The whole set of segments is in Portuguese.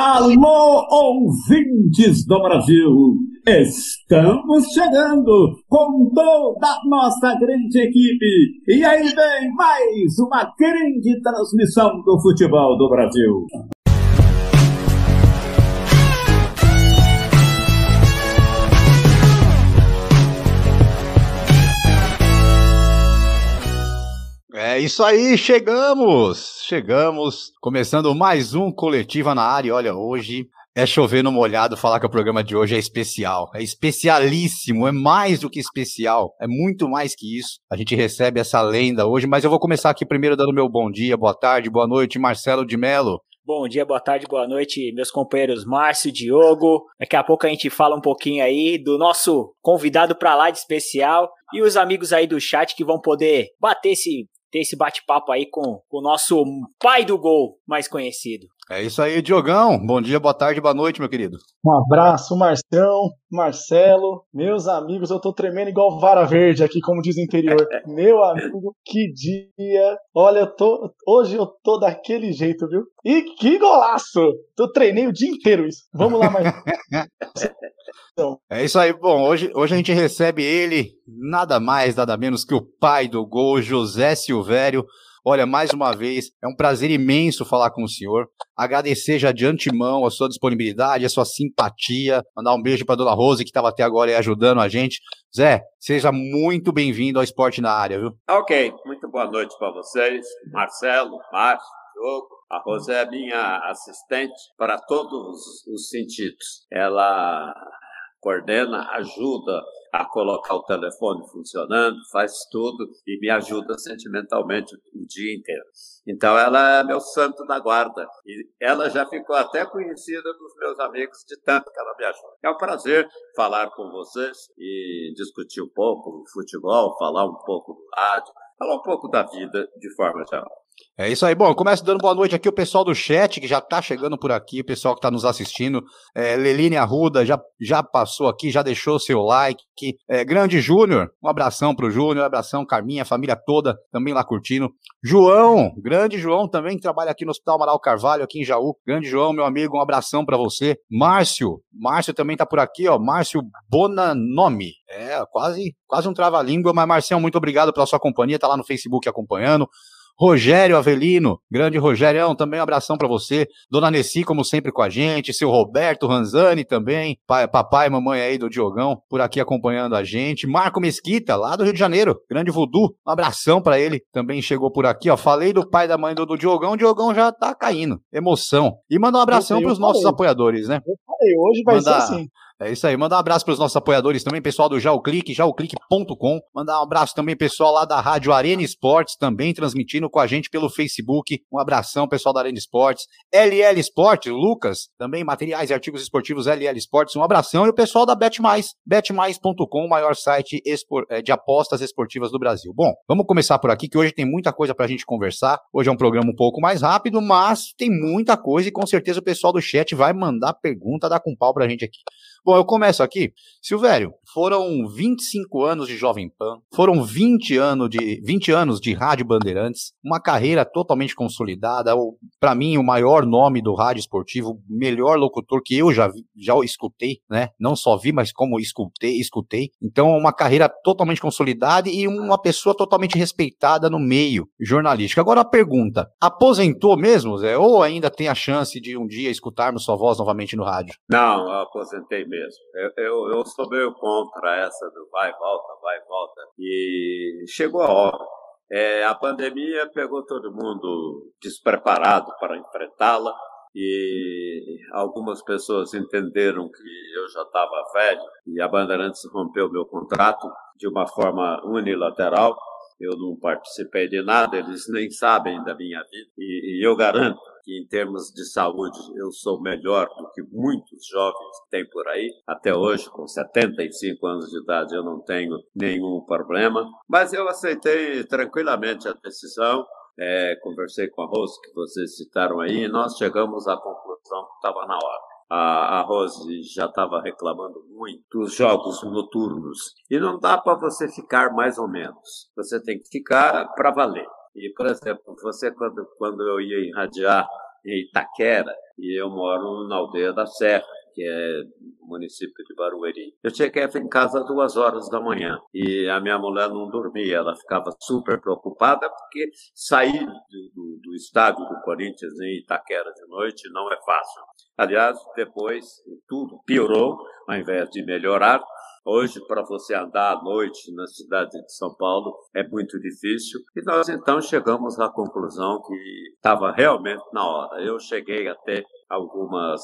Alô, ouvintes do Brasil! Estamos chegando com toda a nossa grande equipe. E aí vem mais uma grande transmissão do futebol do Brasil. É isso aí, chegamos! Chegamos, começando mais um Coletiva na área. Olha, hoje é chover no molhado falar que o programa de hoje é especial. É especialíssimo, é mais do que especial, é muito mais que isso. A gente recebe essa lenda hoje, mas eu vou começar aqui primeiro dando meu bom dia, boa tarde, boa noite, Marcelo de Mello. Bom dia, boa tarde, boa noite, meus companheiros Márcio, Diogo. Daqui a pouco a gente fala um pouquinho aí do nosso convidado para lá de especial e os amigos aí do chat que vão poder bater esse ter esse bate-papo aí com, o nosso pai do gol mais conhecido. É isso aí, Diogão. Bom dia, boa tarde, boa noite, meu querido. Um abraço, Marcão, Marcelo, meus amigos. Eu tô tremendo igual vara verde aqui, como diz o interior. Meu amigo, que dia. Olha, eu tô, hoje eu tô daquele jeito, viu? E que golaço! Eu treinei o dia inteiro isso. Vamos lá, mais. é isso aí. Bom, hoje, hoje a gente recebe ele, nada mais, nada menos que o pai do gol, José Silvério. Olha, mais uma vez, é um prazer imenso falar com o senhor. Agradecer já de antemão a sua disponibilidade, a sua simpatia. Mandar um beijo para dona Rose, que estava até agora aí ajudando a gente. Zé, seja muito bem-vindo ao Esporte na Área, viu? Ok, muito boa noite para vocês. Marcelo, Márcio, Diogo. A Rose é minha assistente para todos os sentidos. Ela coordena, ajuda a colocar o telefone funcionando, faz tudo e me ajuda sentimentalmente o dia inteiro. Então ela é meu santo da guarda e ela já ficou até conhecida dos meus amigos de tanto que ela me ajuda. É um prazer falar com vocês e discutir um pouco futebol, falar um pouco do rádio, falar um pouco da vida de forma geral. É isso aí. Bom, eu começo dando boa noite aqui o pessoal do chat que já tá chegando por aqui, o pessoal que tá nos assistindo. É, Leline Arruda já, já passou aqui, já deixou seu like. É, Grande Júnior, um abração pro Júnior, um abração Carminha, família toda também lá curtindo. João, grande João também que trabalha aqui no Hospital Amaral Carvalho, aqui em Jaú. Grande João, meu amigo, um abração para você. Márcio, Márcio também tá por aqui, ó. Márcio Bonanomi. É, quase, quase um trava-língua, mas Marcião, muito obrigado pela sua companhia, tá lá no Facebook acompanhando. Rogério Avelino, grande Rogério, também um abração para você. Dona Nessi, como sempre, com a gente. Seu Roberto Ranzani também. Pai, papai e mamãe aí do Diogão, por aqui acompanhando a gente. Marco Mesquita, lá do Rio de Janeiro, grande Voodoo. Um abração para ele, também chegou por aqui. ó. Falei do pai da mãe do, do Diogão, o Diogão já tá caindo. Emoção. E mandar um abração para os nossos apoiadores, né? Eu falei, hoje vai Mandar... ser assim. É isso aí. Mandar um abraço para os nossos apoiadores também, pessoal do JaoClique, jaoclique.com. Mandar um abraço também, pessoal lá da Rádio Arena Esportes, também transmitindo com a gente pelo Facebook. Um abração, pessoal da Arena Esportes. LL Esportes, Lucas, também materiais e artigos esportivos LL Esportes. Um abração. E o pessoal da BetMais, betmais.com, o maior site é, de apostas esportivas do Brasil. Bom, vamos começar por aqui, que hoje tem muita coisa para a gente conversar. Hoje é um programa um pouco mais rápido, mas tem muita coisa e com certeza o pessoal do chat vai mandar pergunta, dar com pau para a gente aqui. Bom, eu começo aqui. Silvério, foram 25 anos de Jovem Pan, foram 20 anos de 20 anos de Rádio Bandeirantes, uma carreira totalmente consolidada, para mim o maior nome do rádio esportivo, melhor locutor que eu já já escutei, né? Não só vi, mas como escutei, escutei. Então, uma carreira totalmente consolidada e uma pessoa totalmente respeitada no meio jornalístico. Agora a pergunta, aposentou mesmo, Zé, ou ainda tem a chance de um dia escutarmos sua voz novamente no rádio? Não, aposentei mesmo. Eu, eu, eu sou meio contra essa do vai, volta, vai, volta. E chegou a hora. É, a pandemia pegou todo mundo despreparado para enfrentá-la e algumas pessoas entenderam que eu já estava velho e a Bandeirantes rompeu meu contrato de uma forma unilateral. Eu não participei de nada, eles nem sabem da minha vida e, e eu garanto que em termos de saúde eu sou melhor do que muitos jovens têm por aí. Até hoje, com 75 anos de idade, eu não tenho nenhum problema, mas eu aceitei tranquilamente a decisão. É, conversei com a Rose, que vocês citaram aí, e nós chegamos à conclusão que estava na hora. A, a Rose já estava reclamando muito dos jogos noturnos. E não dá para você ficar mais ou menos. Você tem que ficar para valer. E, por exemplo, você, quando, quando eu ia irradiar em Itaquera, e eu moro na aldeia da Serra que é município de Barueri. Eu cheguei em casa às duas horas da manhã e a minha mulher não dormia, ela ficava super preocupada porque sair do, do, do estádio do Corinthians em Itaquera de noite não é fácil. Aliás, depois tudo piorou, ao invés de melhorar, Hoje, para você andar à noite na cidade de São Paulo, é muito difícil. E nós então chegamos à conclusão que estava realmente na hora. Eu cheguei até algumas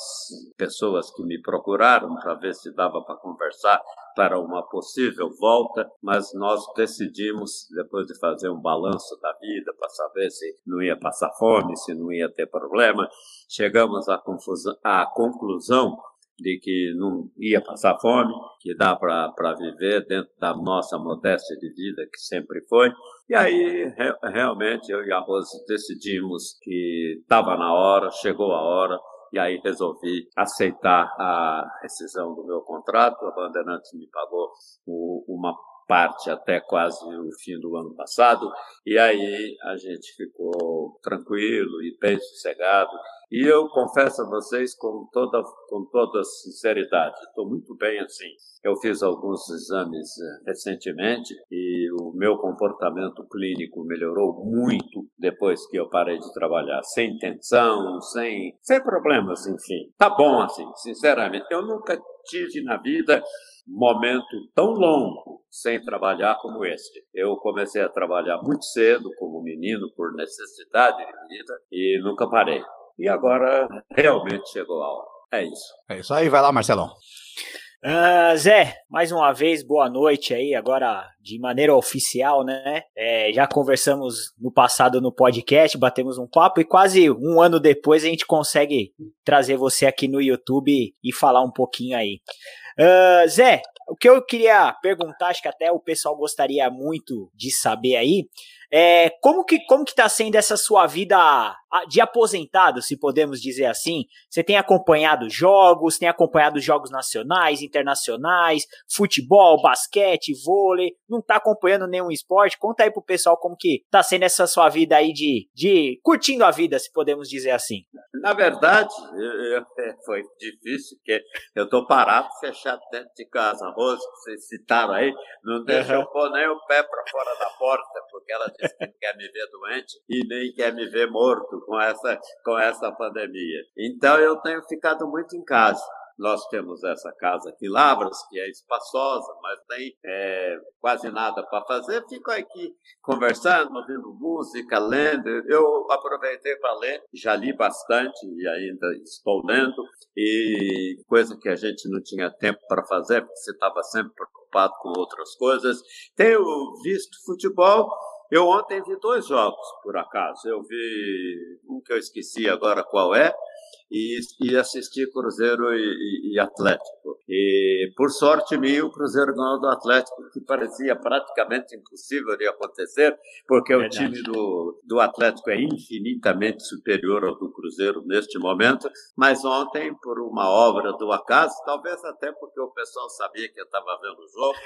pessoas que me procuraram para ver se dava para conversar para uma possível volta, mas nós decidimos, depois de fazer um balanço da vida, para saber se não ia passar fome, se não ia ter problema, chegamos à, confusão, à conclusão de que não ia passar fome, que dá para viver dentro da nossa modéstia de vida, que sempre foi. E aí, re, realmente, eu e a Rose decidimos que estava na hora, chegou a hora, e aí resolvi aceitar a rescisão do meu contrato. A Bandeirantes me pagou uma parte até quase o fim do ano passado, e aí a gente ficou tranquilo e bem sossegado. E eu confesso a vocês com toda, com toda sinceridade, estou muito bem assim. Eu fiz alguns exames eh, recentemente e o meu comportamento clínico melhorou muito depois que eu parei de trabalhar, sem tensão, sem, sem problemas, enfim. Tá bom assim, sinceramente. Eu nunca tive na vida momento tão longo sem trabalhar como este. Eu comecei a trabalhar muito cedo como menino por necessidade de vida e nunca parei. E agora realmente chegou a hora. É isso. É isso aí, vai lá, Marcelão. Uh, Zé, mais uma vez, boa noite aí, agora de maneira oficial, né? É, já conversamos no passado no podcast, batemos um papo e quase um ano depois a gente consegue trazer você aqui no YouTube e falar um pouquinho aí. Uh, Zé, o que eu queria perguntar, acho que até o pessoal gostaria muito de saber aí, é, como que como que tá sendo essa sua vida de aposentado, se podemos dizer assim? Você tem acompanhado jogos, tem acompanhado jogos nacionais, internacionais, futebol, basquete, vôlei, não tá acompanhando nenhum esporte? Conta aí pro pessoal como que tá sendo essa sua vida aí de, de curtindo a vida, se podemos dizer assim. Na verdade, eu, eu, é, foi difícil, porque eu tô parado, fechado dentro de casa. Rose, que vocês citaram aí, não deixou uhum. pôr nem o pé para fora da porta, porque ela não quer me ver doente e nem quer me ver morto com essa, com essa pandemia. Então eu tenho ficado muito em casa. Nós temos essa casa aqui, Lavras, que é espaçosa, mas tem é, quase nada para fazer. Fico aqui conversando, ouvindo música, lendo. Eu aproveitei para ler, já li bastante e ainda estou lendo, e coisa que a gente não tinha tempo para fazer, porque você estava sempre preocupado com outras coisas. Tenho visto futebol eu ontem vi dois jogos, por acaso. Eu vi um que eu esqueci agora qual é, e, e assisti Cruzeiro e, e, Atlético. E por sorte minha, o Cruzeiro ganhou do Atlético, que parecia praticamente impossível de acontecer, porque Verdade. o time do, do Atlético é infinitamente superior ao do Cruzeiro neste momento. Mas ontem, por uma obra do acaso, talvez até porque o pessoal sabia que eu estava vendo o jogo,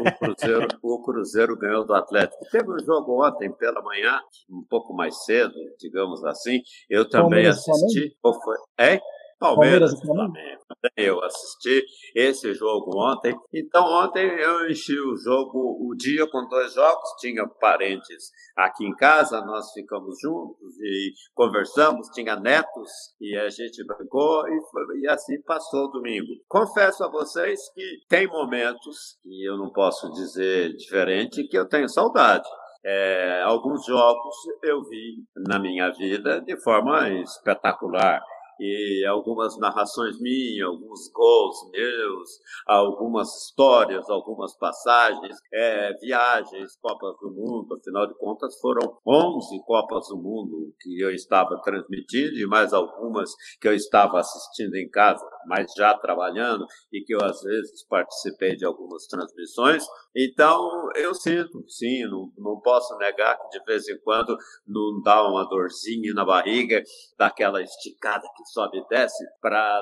o Cruzeiro, o Cruzeiro ganhou do Atlético. Teve um jogo ontem pela manhã, um pouco mais cedo, digamos assim. Eu também assisti. Qual foi? É? Palmeiras, Palmeiras Flamengo. Eu assisti esse jogo ontem. Então, ontem eu enchi o jogo, o dia com dois jogos. Tinha parentes aqui em casa, nós ficamos juntos e conversamos. Tinha netos e a gente brincou e, foi, e assim passou o domingo. Confesso a vocês que tem momentos, e eu não posso dizer diferente, que eu tenho saudade. É, alguns jogos eu vi na minha vida de forma espetacular e algumas narrações minhas, alguns gols meus, algumas histórias, algumas passagens, é, viagens, Copas do Mundo, afinal de contas foram 11 Copas do Mundo que eu estava transmitindo e mais algumas que eu estava assistindo em casa, mas já trabalhando e que eu às vezes participei de algumas transmissões. Então eu sinto, sim, não, não posso negar que de vez em quando não dá uma dorzinha na barriga, daquela esticada que sobe e desce, para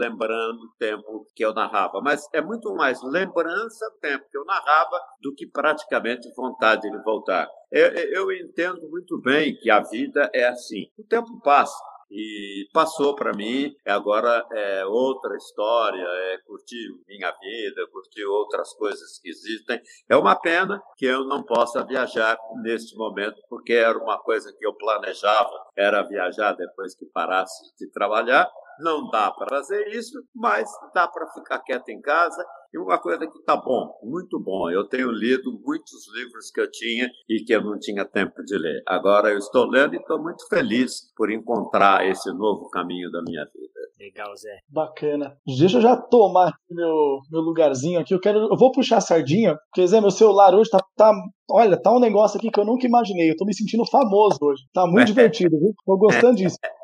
lembrando o tempo que eu narrava. Mas é muito mais lembrança do tempo que eu narrava do que praticamente vontade de voltar. Eu, eu entendo muito bem que a vida é assim. O tempo passa. E passou para mim. Agora é outra história, é curtir minha vida, curtir outras coisas que existem. É uma pena que eu não possa viajar neste momento, porque era uma coisa que eu planejava, era viajar depois que parasse de trabalhar. Não dá para fazer isso, mas dá para ficar quieto em casa e uma coisa que está bom, muito bom. Eu tenho lido muitos livros que eu tinha e que eu não tinha tempo de ler. Agora eu estou lendo e estou muito feliz por encontrar esse novo caminho da minha vida. Legal, Zé. Bacana. Deixa eu já tomar meu, meu lugarzinho aqui. Eu quero. Eu vou puxar a sardinha, porque Zé, meu celular hoje tá, tá. Olha, tá um negócio aqui que eu nunca imaginei. Eu tô me sentindo famoso hoje. Tá muito divertido, viu? Tô gostando disso.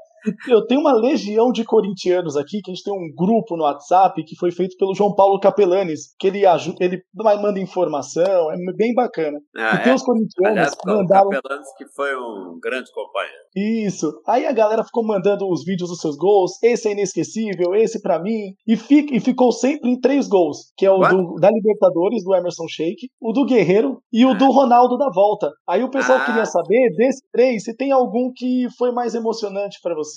Eu tenho uma legião de corintianos aqui, que a gente tem um grupo no WhatsApp que foi feito pelo João Paulo Capelanes, que ele ajuda, ele manda informação, é bem bacana. Ah, e tem é? os corintianos Aliás, que mandaram. Capelanes, que foi um grande companheiro. Isso. Aí a galera ficou mandando os vídeos dos seus gols. Esse é inesquecível, esse pra mim. E, fica, e ficou sempre em três gols: que é o do, da Libertadores, do Emerson Sheik, o do Guerreiro e o do Ronaldo da volta. Aí o pessoal Ah. queria saber, desses três, se tem algum que foi mais emocionante pra você.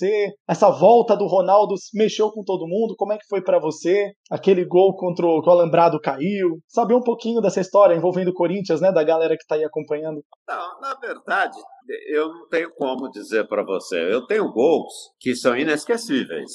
Essa volta do Ronaldo mexeu com todo mundo. Como é que foi pra você? Aquele gol contra o que o Alambrado caiu. Saber um pouquinho dessa história envolvendo o Corinthians, né? Da galera que tá aí acompanhando. Não, na verdade, eu não tenho como dizer para você. Eu tenho gols que são inesquecíveis.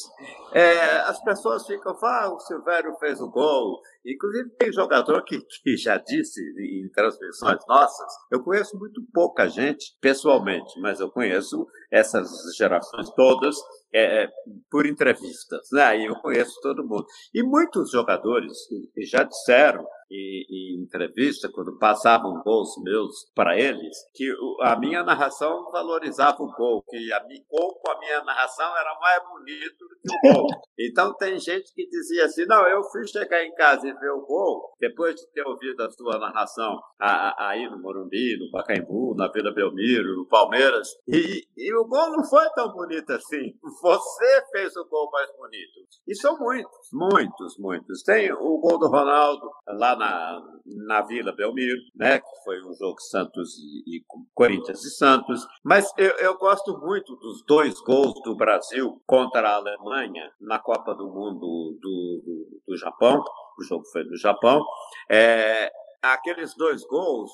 É, as pessoas ficam ah, o Silvério fez o gol. Inclusive, tem jogador que, que já disse em transmissões nossas. Eu conheço muito pouca gente pessoalmente, mas eu conheço essas gerações todas é, é, por entrevistas. Né? E eu conheço todo mundo. E muitos jogadores já disseram em, em entrevista, quando passavam gols meus para eles, que a minha narração valorizava o gol, que a minha gol com a minha narração era mais bonito do que o gol. Então tem gente que dizia assim, não, eu fui chegar em casa e ver o gol, depois de ter ouvido a sua narração aí no Morumbi, no Pacaembu, na Vila Belmiro, no Palmeiras, e, e o gol não foi tão bonito assim. Você fez o gol mais bonito. E são muitos, muitos, muitos. Tem o gol do Ronaldo lá na, na Vila Belmiro, né? Que foi um jogo Santos e, e Corinthians e Santos. Mas eu, eu gosto muito dos dois gols do Brasil contra a Alemanha na Copa do Mundo do, do, do Japão. O jogo foi no Japão. É, aqueles dois gols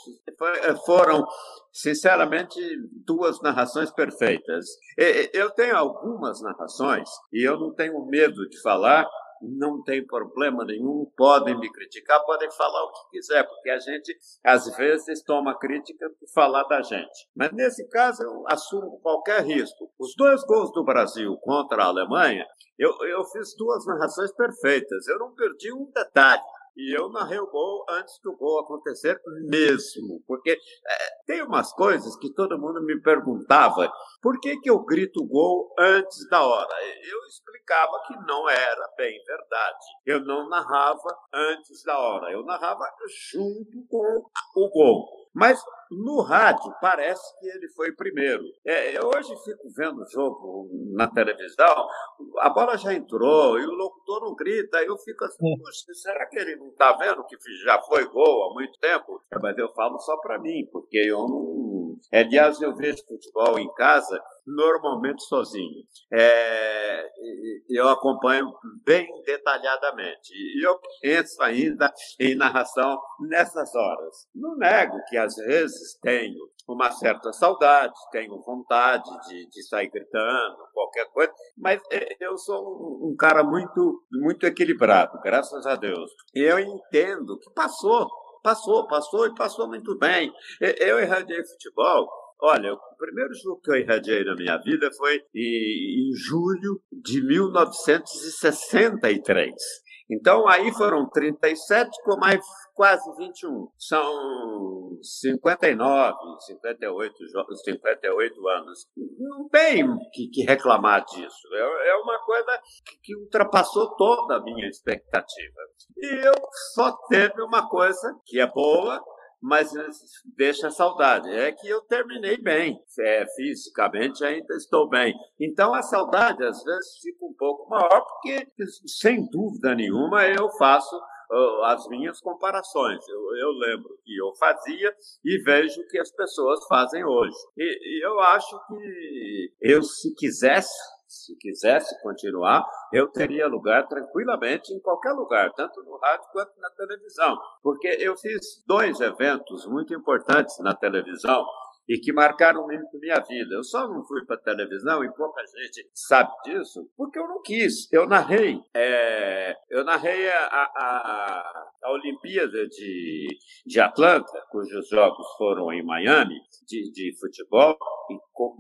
foram, sinceramente, duas narrações perfeitas. Eu tenho algumas narrações e eu não tenho medo de falar. Não tem problema nenhum, podem me criticar, podem falar o que quiser, porque a gente às vezes toma crítica por falar da gente. Mas nesse caso eu assumo qualquer risco. Os dois gols do Brasil contra a Alemanha, eu, eu fiz duas narrações perfeitas, eu não perdi um detalhe. E eu narrei o gol antes do gol acontecer mesmo. Porque é, tem umas coisas que todo mundo me perguntava. Por que, que eu grito gol antes da hora? Eu explicava que não era bem verdade. Eu não narrava antes da hora. Eu narrava junto com o gol. Mas no rádio parece que ele foi primeiro. É, eu hoje fico vendo o jogo na televisão, a bola já entrou e o locutor não grita. Eu fico assim, "Poxa, será que ele não está vendo que já foi gol há muito tempo? É, Mas eu falo só para mim, porque eu não. Aliás, eu vejo futebol em casa normalmente sozinho. É, eu acompanho bem detalhadamente. E eu penso ainda em narração nessas horas. Não nego que às vezes tenho uma certa saudade, tenho vontade de, de sair gritando, qualquer coisa, mas é, eu sou um, um cara muito, muito equilibrado, graças a Deus. Eu entendo que passou, passou, passou e passou muito bem. Eu irradiei futebol. Olha, o primeiro jogo que eu irradiei na minha vida foi em, em julho de 1963. Então, aí foram 37 com mais quase 21. São 59, 58, jo- 58 anos. Não tem que, que reclamar disso. É, é uma coisa que, que ultrapassou toda a minha expectativa. E eu só teve uma coisa que é boa, mas deixa saudade. É que eu terminei bem, é, fisicamente ainda estou bem. Então a saudade às vezes fica um pouco maior, porque sem dúvida nenhuma eu faço uh, as minhas comparações. Eu, eu lembro que eu fazia e vejo que as pessoas fazem hoje. E, e eu acho que eu, se quisesse, se quisesse continuar, eu teria lugar tranquilamente em qualquer lugar, tanto no rádio quanto na televisão, porque eu fiz dois eventos muito importantes na televisão e que marcaram muito minha vida. Eu só não fui para televisão e pouca gente sabe disso porque eu não quis. Eu narrei, é, eu narrei a, a, a Olimpíada de, de Atlanta, cujos jogos foram em Miami de, de futebol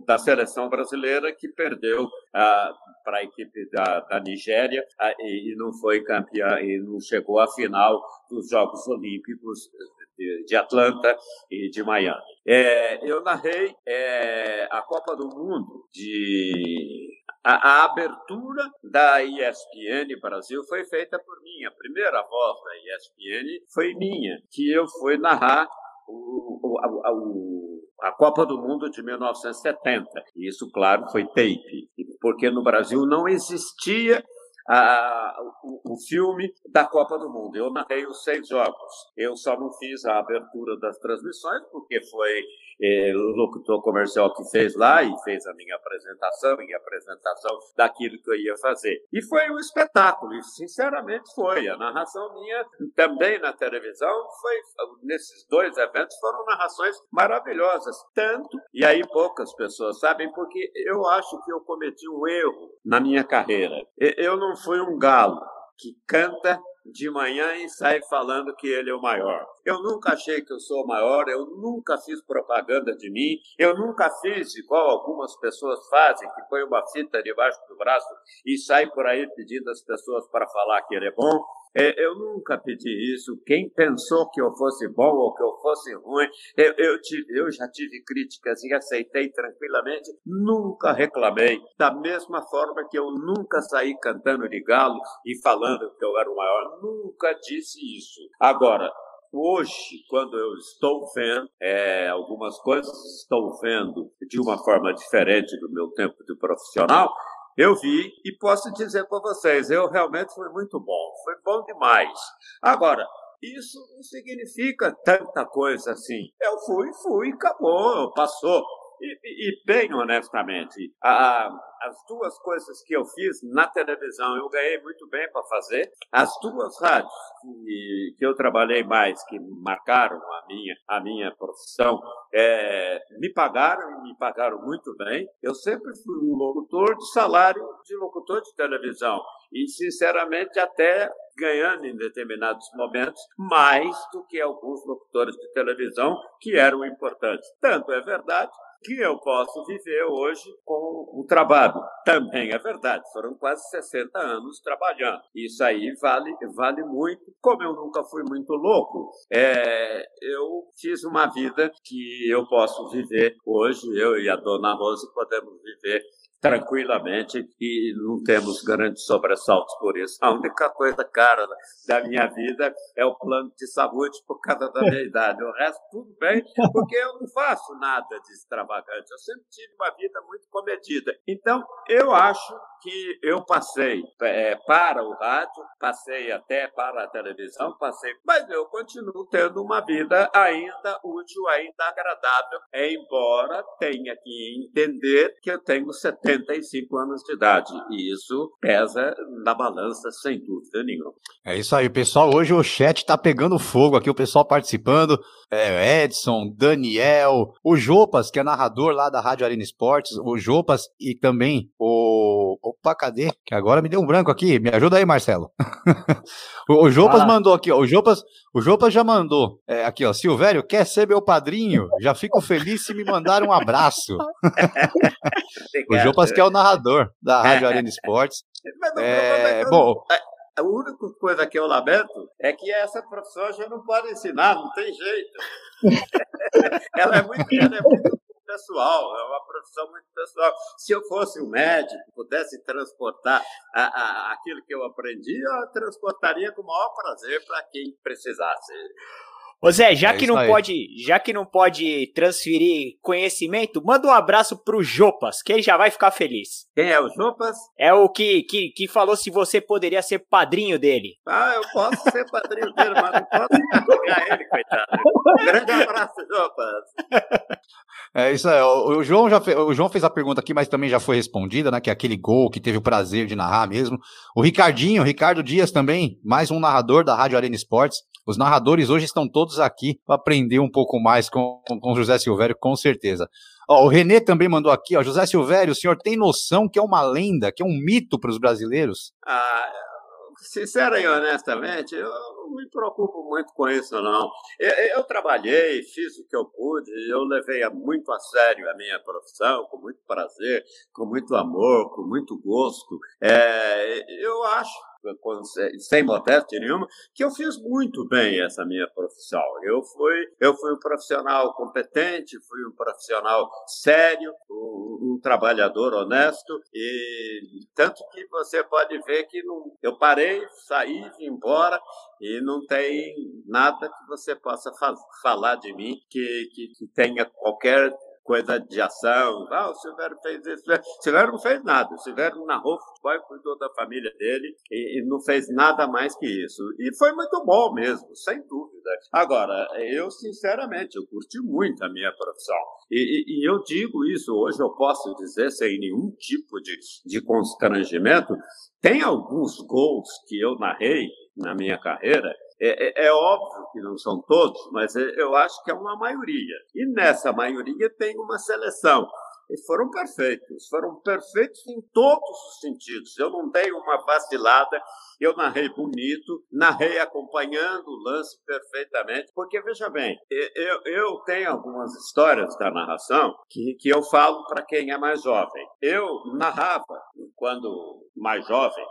da seleção brasileira que perdeu para a equipe da, da Nigéria e, e não foi campeã e não chegou à final dos Jogos Olímpicos de, de Atlanta e de Miami. É, eu narrei é, a Copa do Mundo de a, a, abertura da ESPN Brasil foi feita por mim. A primeira voz da ESPN foi minha, que eu fui narrar o, o, a, a, Copa do Mundo de 1970. E isso, claro, foi tape, porque no Brasil não existia a, o, o, filme da Copa do Mundo. Eu narrei os seis jogos. Eu só não fiz a abertura das transmissões, porque foi é, o locutor comercial que fez lá e fez a minha apresentação e a apresentação daquilo que eu ia fazer. E foi um espetáculo, e sinceramente foi. A narração minha também na televisão foi, nesses dois eventos, foram narrações maravilhosas. Tanto, e aí poucas pessoas sabem, porque eu acho que eu cometi um erro na minha carreira. Eu não fui um galo que canta de manhã e sai falando que ele é o maior. Eu nunca achei que eu sou o maior, eu nunca fiz propaganda de mim, eu nunca fiz igual algumas pessoas fazem, que põe uma fita debaixo do braço e sai por aí pedindo às pessoas para falar que ele é bom. É, eu nunca pedi isso. Quem pensou que eu fosse bom ou que eu fosse ruim, eu, eu, tive, eu já tive críticas e aceitei tranquilamente. Nunca reclamei. Da mesma forma que eu nunca saí cantando de galo e falando que eu era o maior. Nunca disse isso. Agora, hoje, quando eu estou vendo é, algumas coisas, estou vendo de uma forma diferente do meu tempo de profissional, eu vi e posso dizer para vocês, eu realmente fui muito bom, foi bom demais. Agora, isso não significa tanta coisa assim. Eu fui, fui, acabou, passou. E, e, bem honestamente, a, as duas coisas que eu fiz na televisão, eu ganhei muito bem para fazer. As duas rádios que, que eu trabalhei mais, que marcaram a minha, a minha profissão, é, me pagaram e me pagaram muito bem. Eu sempre fui um locutor de salário de locutor de televisão. E, sinceramente, até ganhando em determinados momentos mais do que alguns locutores de televisão que eram importantes. Tanto é verdade que eu posso viver hoje com o trabalho. Também é verdade, foram quase 60 anos trabalhando. Isso aí vale, vale muito. Como eu nunca fui muito louco, é, eu fiz uma vida que eu posso viver hoje, eu e a dona Rose podemos viver tranquilamente e não temos grandes sobressaltos por isso. A única coisa cara da minha vida é o plano de saúde por causa da minha idade. O resto tudo bem, porque eu não faço nada de extravagante. Eu sempre tive uma vida muito comedida. Então, eu acho que eu passei é, para o rádio, passei até para a televisão, passei, mas eu continuo tendo uma vida ainda útil, ainda agradável, embora tenha que entender que eu tenho 70 75 anos de idade. E isso pesa na balança, sem dúvida nenhuma. É isso aí, pessoal. Hoje o chat tá pegando fogo aqui, o pessoal participando. É, Edson, Daniel, o Jopas, que é narrador lá da Rádio Arena Esportes, o Jopas e também o. Opa, cadê? Que agora me deu um branco aqui. Me ajuda aí, Marcelo. o, o Jopas ah. mandou aqui, ó. O Jopas, o Jopas já mandou. É, aqui, ó. Silvério, quer ser meu padrinho? Já fico feliz se me mandar um abraço. o Jopas que é o narrador da Rádio Arena Esportes. É, é bom. A única coisa que eu lamento é que essa profissão já não pode ensinar, não tem jeito. ela, é muito, ela é muito pessoal, é uma profissão muito pessoal. Se eu fosse um médico, pudesse transportar a, a, aquilo que eu aprendi, eu transportaria com o maior prazer para quem precisasse. Ô Zé, já é que não aí. pode, já que não pode transferir conhecimento, manda um abraço pro Jopas, que ele já vai ficar feliz. Quem é o Jopas? É o que, que, que falou se você poderia ser padrinho dele. Ah, eu posso ser padrinho dele, mas não posso ele, coitado. Um grande abraço, Jopas. É isso aí. O, o João já fez, o João fez a pergunta aqui, mas também já foi respondida, né? Que é aquele gol que teve o prazer de narrar mesmo. O Ricardinho, o Ricardo Dias também, mais um narrador da Rádio Arena Esportes. Os narradores hoje estão todos aqui para aprender um pouco mais com, com José Silvério, com certeza. Ó, o Renê também mandou aqui, ó, José Silvério, o senhor tem noção que é uma lenda, que é um mito para os brasileiros? Ah, sincera e honestamente, eu não me preocupo muito com isso, não. Eu, eu, trabalhei, fiz o que eu pude, eu levei muito a sério a minha profissão, com muito prazer, com muito amor, com muito gosto. É, eu acho sem modéstia nenhuma, que eu fiz muito bem essa minha profissão. Eu fui, eu fui um profissional competente, fui um profissional sério, um, um trabalhador honesto, e tanto que você pode ver que não, eu parei, saí, vim embora, e não tem nada que você possa falar de mim que, que, que tenha qualquer coisa de ação. Ah, o Silvério fez isso. O Silvério não fez nada. O Silvério narrou futebol, cuidou da família dele e, e, não fez nada mais que isso. E foi muito bom mesmo, sem dúvida. Agora, eu, sinceramente, eu curti muito a minha profissão. E, e, e eu digo isso, hoje eu posso dizer sem nenhum tipo de, de constrangimento. Tem alguns gols que eu narrei na minha carreira é, é, é, óbvio que não são todos, mas é, eu acho que é uma maioria. E nessa maioria tem uma seleção. E foram perfeitos, foram perfeitos em todos os sentidos. Eu não dei uma vacilada, eu narrei bonito, narrei acompanhando o lance perfeitamente, porque veja bem, eu, eu tenho algumas histórias da narração que, que eu falo para quem é mais jovem. Eu narrava, quando mais jovem,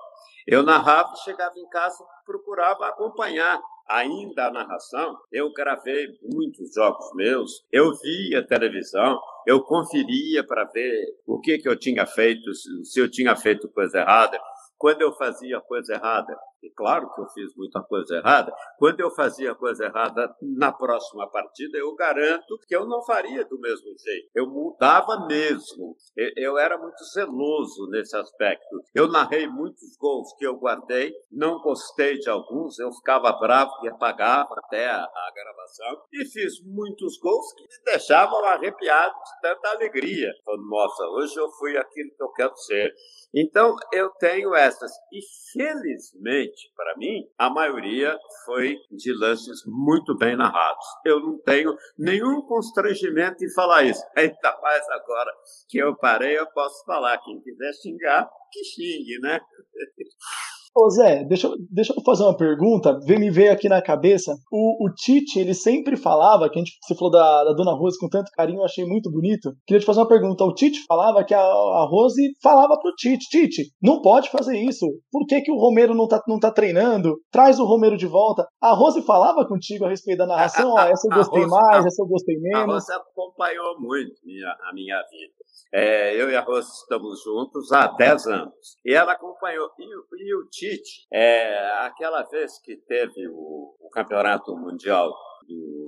eu narrava, chegava em casa, procurava acompanhar ainda a narração. Eu gravei muitos jogos meus, eu via televisão, eu conferia para ver o que, que eu tinha feito, se eu tinha feito coisa errada. Quando eu fazia coisa errada, e claro que eu fiz muita coisa errada, quando eu fazia coisa errada na próxima partida, eu garanto que eu não faria do mesmo jeito. Eu mudava mesmo. Eu era muito zeloso nesse aspecto. Eu narrei muitos gols que eu guardei, não gostei de alguns, eu ficava bravo e apagava até a, gravação. E fiz muitos gols que me deixavam arrepiado de tanta alegria. Falando, nossa, hoje eu fui aquilo que eu quero ser. Então, eu tenho essas. E, felizmente, para mim, a maioria foi de lances muito bem narrados. Eu não tenho nenhum constrangimento em falar isso. Ainda mais agora que eu parei, eu posso falar. Quem quiser xingar, que xingue, né? Ô Zé, deixa, deixa eu fazer uma pergunta. Vem me veio aqui na cabeça. O, o Tite, ele sempre falava, que a gente você falou da, da Dona Rose com tanto carinho, eu achei muito bonito. Queria te fazer uma pergunta. O Tite falava que a, a Rose falava pro Tite: Tite, não pode fazer isso. Por que, que o Romero não tá, não tá treinando? Traz o Romero de volta. A Rose falava contigo a respeito da narração: a, a, ó, essa eu gostei Rose, mais, essa eu gostei menos. A Rose acompanhou muito minha, a minha vida. É, eu e a Rose estamos juntos há 10 anos. E ela acompanhou. E, e o Tite, é, aquela vez que teve o, o campeonato mundial do,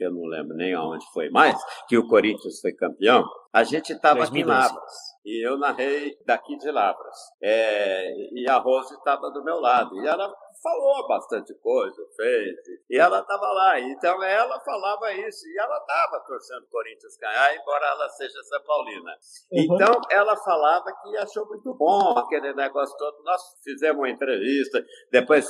eu não lembro nem aonde foi mais, que o Corinthians foi campeão, a gente estava aqui em Lavras. E eu narrei daqui de Lavras. É, e a Rose estava do meu lado. E ela falou bastante coisa, fez, e ela estava lá. Então ela falava isso, e ela estava torcendo o Corinthians ganhar, embora ela seja São Paulina. Uhum. Então ela falava que achou muito bom aquele negócio todo. Nós fizemos uma entrevista, depois,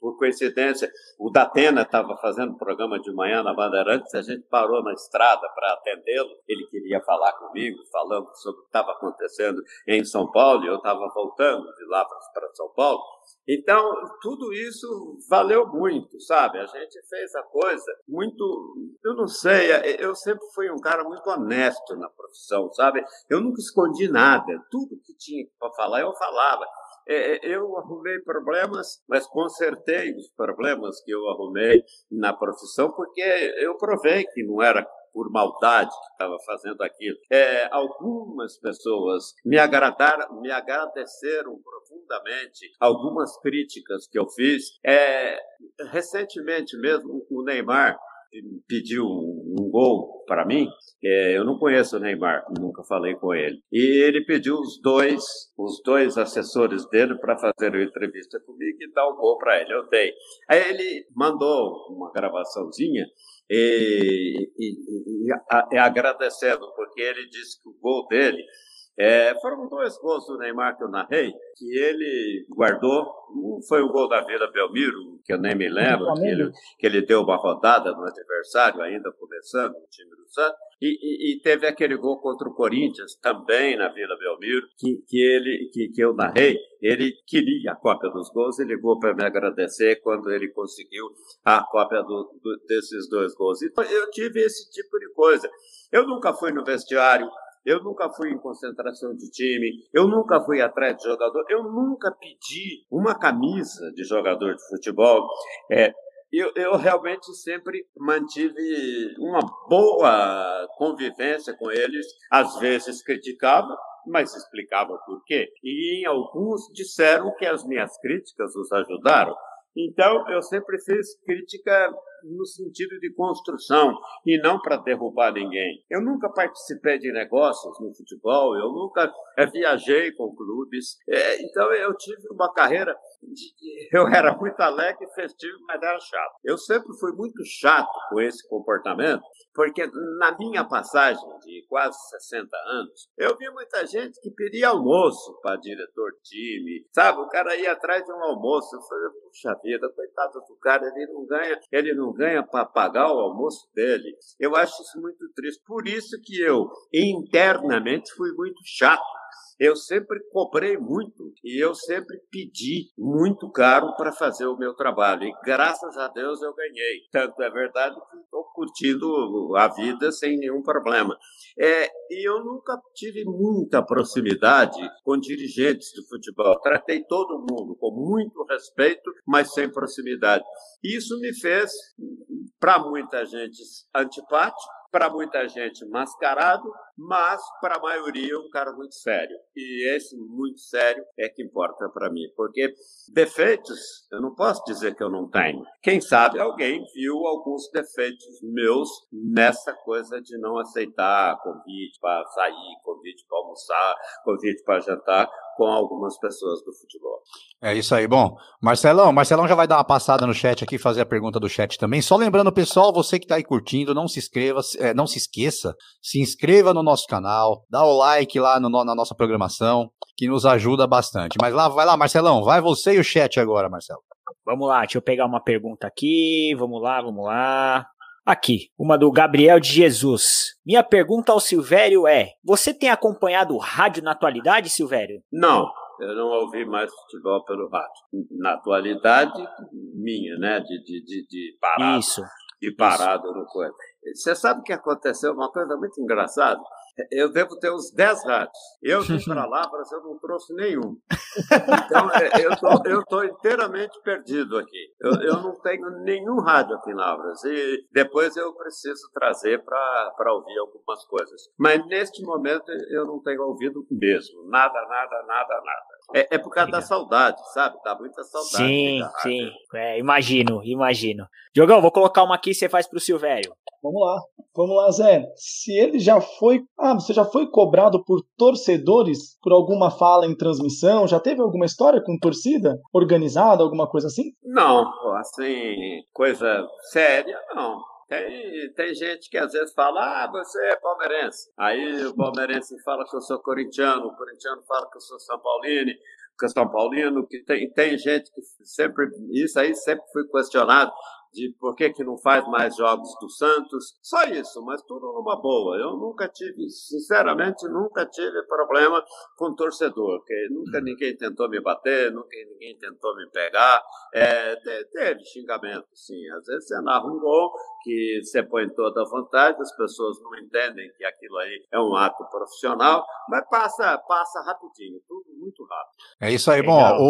por coincidência, o Datena estava fazendo programa de manhã na Bandeirantes, a gente parou na estrada para atendê-lo. Ele queria falar comigo, falando sobre o que estava acontecendo em São Paulo, e eu estava voltando de lá para São Paulo. Então, tudo isso valeu muito, sabe? A gente fez a coisa muito. Eu não sei, eu sempre fui um cara muito honesto na profissão, sabe? Eu nunca escondi nada, tudo que tinha para falar, eu falava. É, é, eu arrumei problemas, mas consertei os problemas que eu arrumei na profissão, porque eu provei que não era por maldade que estava fazendo aquilo. É, algumas pessoas me agradaram, me agradeceram profundamente algumas críticas que eu fiz. É, recentemente mesmo, o Neymar pediu um gol para mim. É, eu não conheço o Neymar, nunca falei com ele. E ele pediu os dois, os dois assessores dele para fazer uma entrevista comigo e dar o um gol para ele. Eu dei. Aí ele mandou uma gravaçãozinha e, e, e, e agradecendo, porque ele disse que o gol dele é, foram dois gols do Neymar que eu narrei, que ele guardou. Um foi o gol da Vila Belmiro, que eu nem me lembro, que ele, que ele deu uma rodada no adversário, ainda começando, no time do Santos. E, e, e, teve aquele gol contra o Corinthians, também na Vila Belmiro, que, que, ele, que, que eu narrei. Ele queria a cópia dos gols e ligou para me agradecer quando ele conseguiu a cópia do, do, desses dois gols. Então, eu tive esse tipo de coisa. Eu nunca fui no vestiário eu nunca fui em concentração de time, eu nunca fui atrás de jogador, eu nunca pedi uma camisa de jogador de futebol. É, eu, eu, realmente sempre mantive uma boa convivência com eles. Às vezes criticava, mas explicava por quê. E em alguns disseram que as minhas críticas os ajudaram. Então, eu sempre fiz crítica no sentido de construção e não para derrubar ninguém. Eu nunca participei de negócios no futebol, eu nunca é, viajei com clubes, é, então eu tive uma carreira. De, eu era muito alegre festivo, mas era chato. Eu sempre fui muito chato com esse comportamento, porque na minha passagem de quase 60 anos, eu vi muita gente que pedia almoço para diretor time, sabe? O cara ia atrás de um almoço. Eu falei, puxa vida, coitado do cara, ele não ganha, ele não ganha para pagar o almoço dele. Eu acho isso muito triste. Por isso que eu, internamente, fui muito chato eu sempre cobrei muito e eu sempre pedi muito caro para fazer o meu trabalho. E graças a Deus eu ganhei. Tanto é verdade que estou curtindo a vida sem nenhum problema. É, e eu nunca tive muita proximidade com dirigentes de futebol. Tratei todo mundo com muito respeito, mas sem proximidade. Isso me fez, para muita gente, antipático para muita gente mascarado, mas para a maioria um cara muito sério. E esse muito sério é que importa para mim, porque defeitos eu não posso dizer que eu não tenho. Quem sabe alguém viu alguns defeitos meus nessa coisa de não aceitar convite para sair, convite para almoçar, convite para jantar com algumas pessoas do futebol. É isso aí. Bom, Marcelão, Marcelão já vai dar uma passada no chat aqui, fazer a pergunta do chat também. Só lembrando, pessoal, você que está aí curtindo, não se inscreva, é, não se esqueça, se inscreva no nosso canal, dá o like lá no, na nossa programação, que nos ajuda bastante. Mas lá, vai lá, Marcelão, vai você e o chat agora, Marcelo. Vamos lá, deixa eu pegar uma pergunta aqui. Vamos lá, vamos lá. Aqui, uma do Gabriel de Jesus. Minha pergunta ao Silvério é: Você tem acompanhado rádio na atualidade, Silvério? Não, eu não ouvi mais futebol pelo rádio. Na atualidade, minha, né? De, de, de, de parado. Isso. De parado no coisa. Você sabe o que aconteceu? Uma coisa muito engraçada. Eu devo ter uns 10 rádios. Eu de palavras eu não trouxe nenhum. Então, é, eu tô, eu tô inteiramente perdido aqui. Eu, eu não tenho nenhum rádio aqui em Lavras. E depois eu preciso trazer para ouvir algumas coisas. Mas neste momento eu não tenho ouvido mesmo. Nada, nada, nada, nada. É, é por causa da saudade, sabe? Dá muita saudade. Sim, sim. É, imagino, imagino. Diogão, vou colocar uma aqui e você faz pro Silvério. Vamos lá. Vamos lá, Zé. Se ele já foi. Ah, você já foi cobrado por torcedores por alguma fala em transmissão? Já teve alguma história com torcida organizada, alguma coisa assim? Não, assim, coisa séria, não. Tem, tem gente que às vezes fala, ah, você é palmeirense. Aí o palmeirense fala que eu sou corintiano, o corintiano fala que eu sou São Paulino, que São Paulino, que tem, tem gente que sempre, isso aí sempre foi questionado de por que, que não faz mais jogos do Santos, só isso, mas tudo numa boa. Eu nunca tive, sinceramente, nunca tive problema com torcedor, que nunca uhum. ninguém tentou me bater, nunca ninguém tentou me pegar. É, teve xingamento, sim. Às vezes você narra um gol que você põe toda a vontade, as pessoas não entendem que aquilo aí é um ato profissional, mas passa, passa rapidinho, tudo muito rápido. É isso aí. Legal. Bom,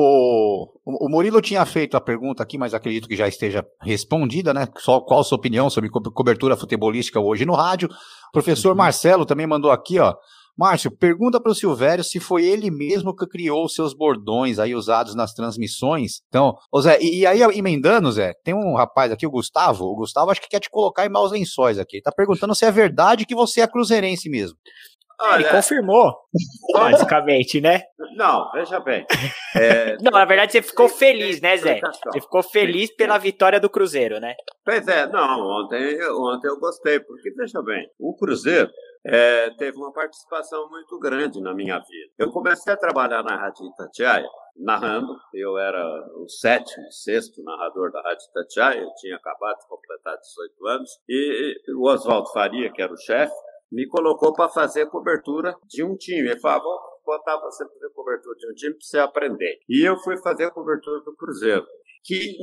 o, o Murilo tinha feito a pergunta aqui, mas acredito que já esteja respondida, né? Só qual a sua opinião sobre cobertura futebolística hoje no rádio. O professor uhum. Marcelo também mandou aqui, ó. Márcio, pergunta para o Silvério se foi ele mesmo que criou os seus bordões aí usados nas transmissões. Então, ô Zé, e, e aí emendando, Zé, tem um rapaz aqui, o Gustavo. O Gustavo acho que quer te colocar em maus lençóis aqui. Ele tá perguntando se é verdade que você é cruzeirense mesmo. Olha, ele confirmou, basicamente, né? Não, veja bem. É, não, na verdade você ficou feliz, né, Zé? Você ficou feliz pela vitória do Cruzeiro, né? Pois é, não, ontem, ontem eu gostei, porque veja bem, o Cruzeiro é, teve uma participação muito grande na minha vida. Eu comecei a trabalhar na Rádio Itatiaia, narrando. Eu era o sétimo, sexto narrador da Rádio Itatiaia, eu tinha acabado de completar 18 anos, e o Oswaldo Faria, que era o chefe, me colocou para fazer cobertura de um time. Ele falou, vou botar você fazer cobertura de um time para você aprender. E eu fui fazer a cobertura do Cruzeiro que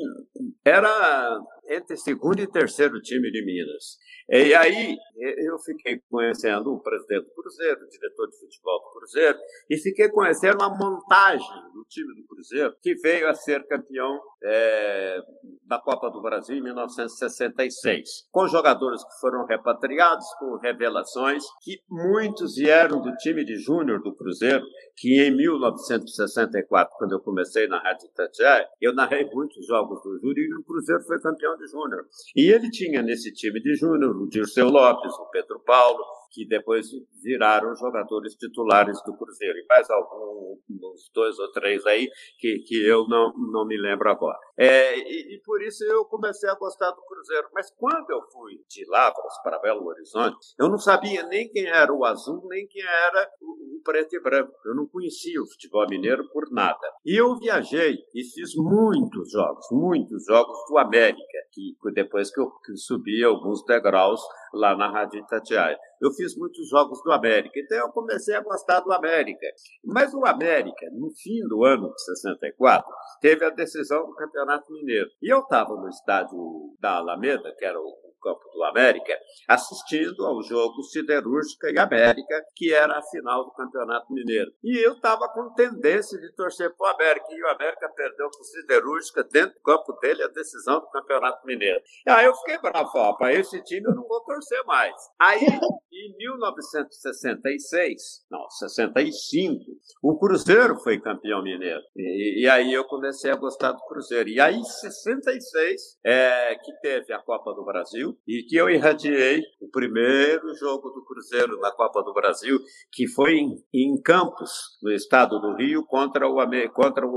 era entre segundo e terceiro time de Minas. E aí eu fiquei conhecendo o presidente do Cruzeiro, o diretor de futebol do Cruzeiro, e fiquei conhecendo a montagem do time do Cruzeiro, que veio a ser campeão é, da Copa do Brasil em 1966, com jogadores que foram repatriados, com revelações, que muitos vieram do time de júnior do Cruzeiro, que em 1964, quando eu comecei na Rádio Itatiaia, eu narrei muitos jogos do júnior e o Cruzeiro foi campeão júnior. E ele tinha nesse time de júnior o Dirceu Lopes, o Pedro Paulo, que depois viraram jogadores titulares do Cruzeiro. E mais alguns dois ou três aí que, que eu não, não me lembro agora. É, e, e, por isso eu comecei a gostar do Cruzeiro. Mas quando eu fui de Lavras para Belo Horizonte, eu não sabia nem quem era o azul, nem quem era o, o preto e branco. Eu não conhecia o futebol mineiro por nada. E eu viajei e fiz muitos jogos, muitos jogos do América, que depois que eu subi alguns degraus lá na Rádio Itatiaia. Eu fiz muitos jogos do América, então eu comecei a gostar do América. Mas o América, no fim do ano de 64, teve a decisão do Campeonato Mineiro. E eu estava no estádio da Alameda, que era o campo do América, assistindo ao jogo Siderúrgica e América, que era a final do Campeonato Mineiro. E eu estava com tendência de torcer para o América, e o América perdeu para o Siderúrgica dentro do campo dele a decisão do Campeonato Mineiro. E aí eu fiquei bravo, para esse time eu não vou torcer mais. Aí, em 1966, não, 65, o Cruzeiro foi campeão mineiro. E, e aí eu comecei a gostar do Cruzeiro. E aí, em 66, é, que teve a Copa do Brasil, e que eu irradiei o primeiro jogo do Cruzeiro na Copa do Brasil, que foi em, em Campos, no estado do Rio, contra o, contra o,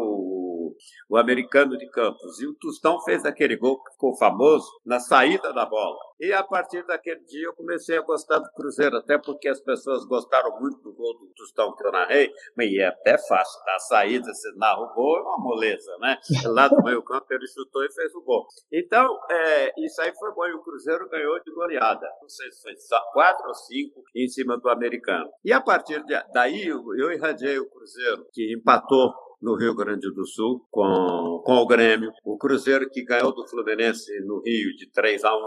o americano de Campos. E o Tostão fez aquele gol que ficou famoso na saída da bola. E a partir daquele dia eu comecei a gostar do Cruzeiro, até porque as pessoas gostaram muito do gol do Tostão que eu narrei, mas é até fácil, da saída você narra o gol, é uma moleza, né? Lá do meio campo ele chutou e fez o gol. Então, é, isso aí foi bom e o Cruzeiro ganhou de goleada. Não sei se foi quatro ou cinco em cima do americano. E a partir de, daí eu irradiei o Cruzeiro, que empatou no Rio Grande do Sul com, com o Grêmio. O Cruzeiro que ganhou do Fluminense no Rio de 3 a 1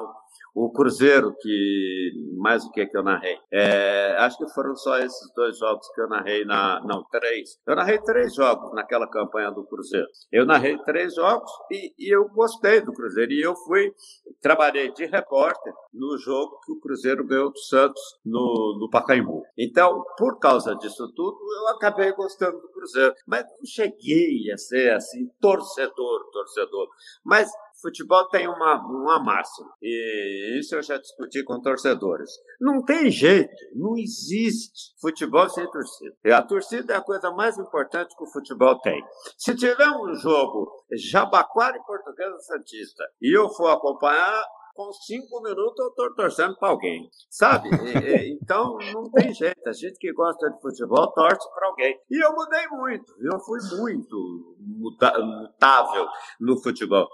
o Cruzeiro, que mais o que que eu narrei? É, acho que foram só esses dois jogos que eu narrei na. Não, três. Eu narrei três jogos naquela campanha do Cruzeiro. Eu narrei três jogos e, e eu gostei do Cruzeiro. E eu fui, trabalhei de repórter no jogo que o Cruzeiro ganhou do Santos no, no Pacaembu. Então, por causa disso tudo, eu acabei gostando do Cruzeiro. Mas não cheguei a ser assim, torcedor, torcedor. Mas futebol tem uma, uma máxima, e isso eu já discuti com torcedores. Não tem jeito, não existe futebol sem torcida. A torcida é a coisa mais importante que o futebol tem. Se tiver um jogo Jabaquara e Portuguesa Santista e eu for acompanhar, com cinco minutos eu estou torcendo para alguém, sabe? E, então não tem jeito. A gente que gosta de futebol torce para alguém. E eu mudei muito, eu fui muito mutável no futebol.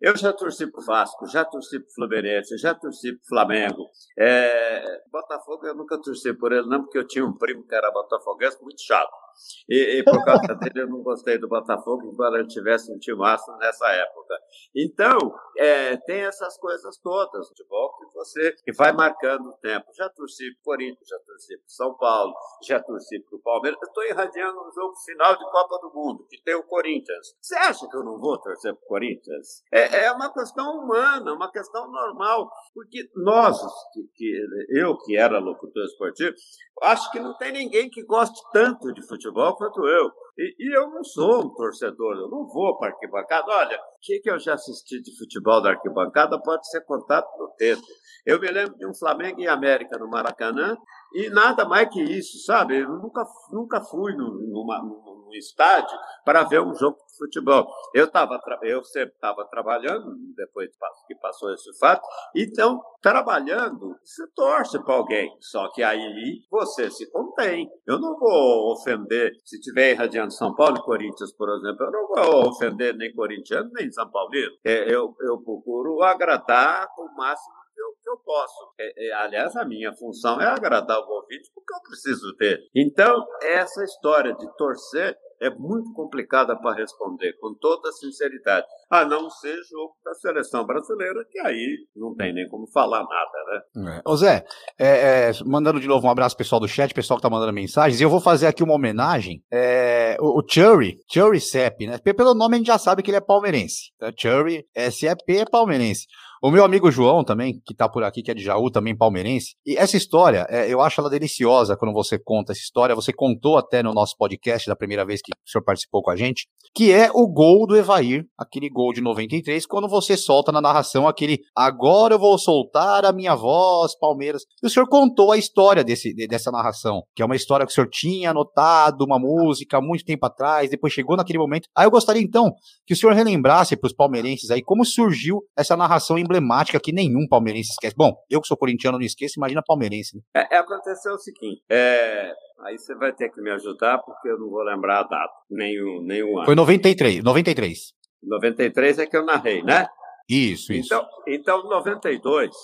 Eu já torci pro Vasco, já torci pro Fluminense, já torci pro Flamengo. É, Botafogo eu nunca torci por ele, não, porque eu tinha um primo que era botafoguense muito chato. E, e por causa dele eu não gostei do Botafogo, embora ele tivesse um timaço nessa época. Então, é, tem essas coisas todas, futebol que você que vai marcando o tempo. Já torci para Corinthians, já torci para São Paulo, já torci para o Palmeiras. Estou irradiando um jogo final de Copa do Mundo, que tem o Corinthians. Você acha que eu não vou torcer para o Corinthians? É, é uma questão humana, uma questão normal, porque nós, que, que, eu que era locutor esportivo, acho que não tem ninguém que goste tanto de futebol quanto eu. E, e, eu não sou um torcedor, eu não vou para arquibancada. Olha, o que, que eu já assisti de futebol da arquibancada pode ser contado no dedo. Eu me lembro de um Flamengo e América no Maracanã e nada mais que isso, sabe? Eu nunca, nunca fui numa, num estádio para ver um jogo futebol. Eu, tava, eu sempre estava trabalhando, depois que passou esse fato, então, trabalhando, você torce para alguém, só que aí você se contém. Eu não vou ofender, se tiver irradiando São Paulo e Corinthians, por exemplo, eu não vou ofender nem corintiano, nem São Paulino. É, eu, eu procuro agradar o máximo eu, que eu posso. É, é, aliás, a minha função é agradar o ouvinte porque eu preciso dele. Então, essa história de torcer é muito complicada para responder, com toda sinceridade. A não ser jogo da seleção brasileira, que aí não tem nem como falar nada, né? É. Ô Zé, é, é, mandando de novo um abraço pessoal do chat, pessoal que tá mandando mensagens, e eu vou fazer aqui uma homenagem. É, o, o Churry, Churry Sepp, né? Pelo nome a gente já sabe que ele é palmeirense. Tá? Churry, SEP é palmeirense. O meu amigo João também, que tá por aqui, que é de Jaú, também palmeirense. E essa história, é, eu acho ela deliciosa quando você conta essa história. Você contou até no nosso podcast da primeira vez que o senhor participou com a gente, que é o gol do Evair, aquele gol de 93, quando você solta na narração aquele agora eu vou soltar a minha voz, Palmeiras. E o senhor contou a história desse, dessa narração, que é uma história que o senhor tinha anotado, uma música muito tempo atrás, depois chegou naquele momento. Aí eu gostaria então que o senhor relembrasse para os palmeirenses aí como surgiu essa narração em emblemática que nenhum palmeirense esquece. Bom, eu que sou corintiano não esqueço, imagina palmeirense. Né? É, é, aconteceu o seguinte, é, aí você vai ter que me ajudar porque eu não vou lembrar a data, nenhum, nenhum ano. Foi 93, 93. 93 é que eu narrei, né? Isso, isso. Então, então 92,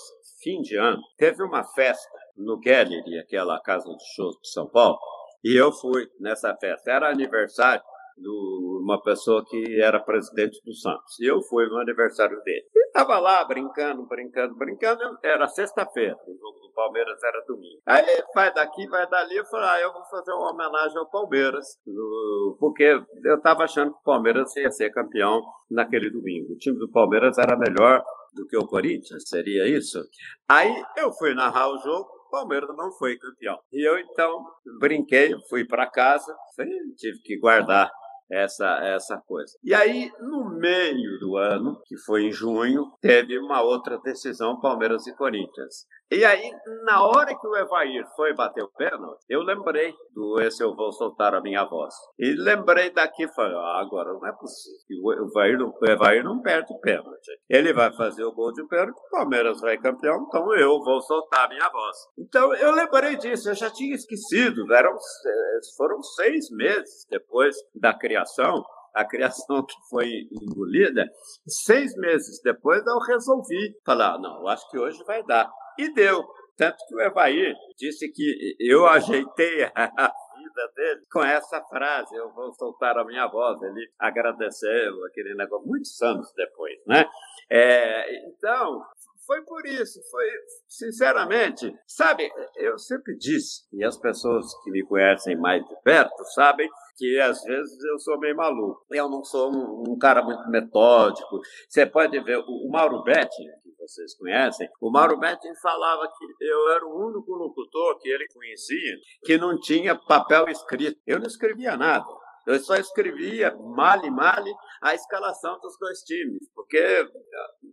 fim de ano, teve uma festa no Gallery, aquela casa de shows de São Paulo, e eu fui nessa festa. Era aniversário de uma pessoa que era presidente do Santos. E eu fui no aniversário dele. E estava lá brincando, brincando, brincando. Era sexta-feira, o jogo do Palmeiras era domingo. Aí vai daqui, vai dali. Eu falei, ah, eu vou fazer uma homenagem ao Palmeiras, porque eu estava achando que o Palmeiras ia ser campeão naquele domingo. O time do Palmeiras era melhor do que o Corinthians, seria isso? Aí eu fui narrar o jogo, Palmeiras não foi campeão. E eu então brinquei, fui para casa, tive que guardar essa, essa coisa. E aí, no meio do ano, que foi em junho, teve uma outra decisão, Palmeiras e Corinthians. E aí, na hora que o Evair foi bater o pênalti, eu lembrei do esse eu vou soltar a minha voz. E lembrei daqui, falei, ah, agora não é possível. O Evair, não, o Evair não perde o pênalti. Ele vai fazer o gol de pênalti, o Palmeiras vai campeão, então eu vou soltar a minha voz. Então eu lembrei disso, eu já tinha esquecido. Eram, foram seis meses depois da criação a criação que foi engolida, seis meses depois eu resolvi falar, não, acho que hoje vai dar. E deu. Tanto que o Evair disse que eu ajeitei a vida dele com essa frase, eu vou soltar a minha voz. Ele agradeceu aquele negócio muitos anos depois, né? É, então, foi por isso, foi sinceramente, sabe, eu sempre disse, e as pessoas que me conhecem mais de perto sabem que às vezes eu sou meio maluco. Eu não sou um, um cara muito metódico. Você pode ver, o, o Mauro Betti, vocês conhecem, o Mauro Betti falava que eu era o único locutor que ele conhecia que não tinha papel escrito. Eu não escrevia nada. Eu só escrevia male, male a escalação dos dois times, porque,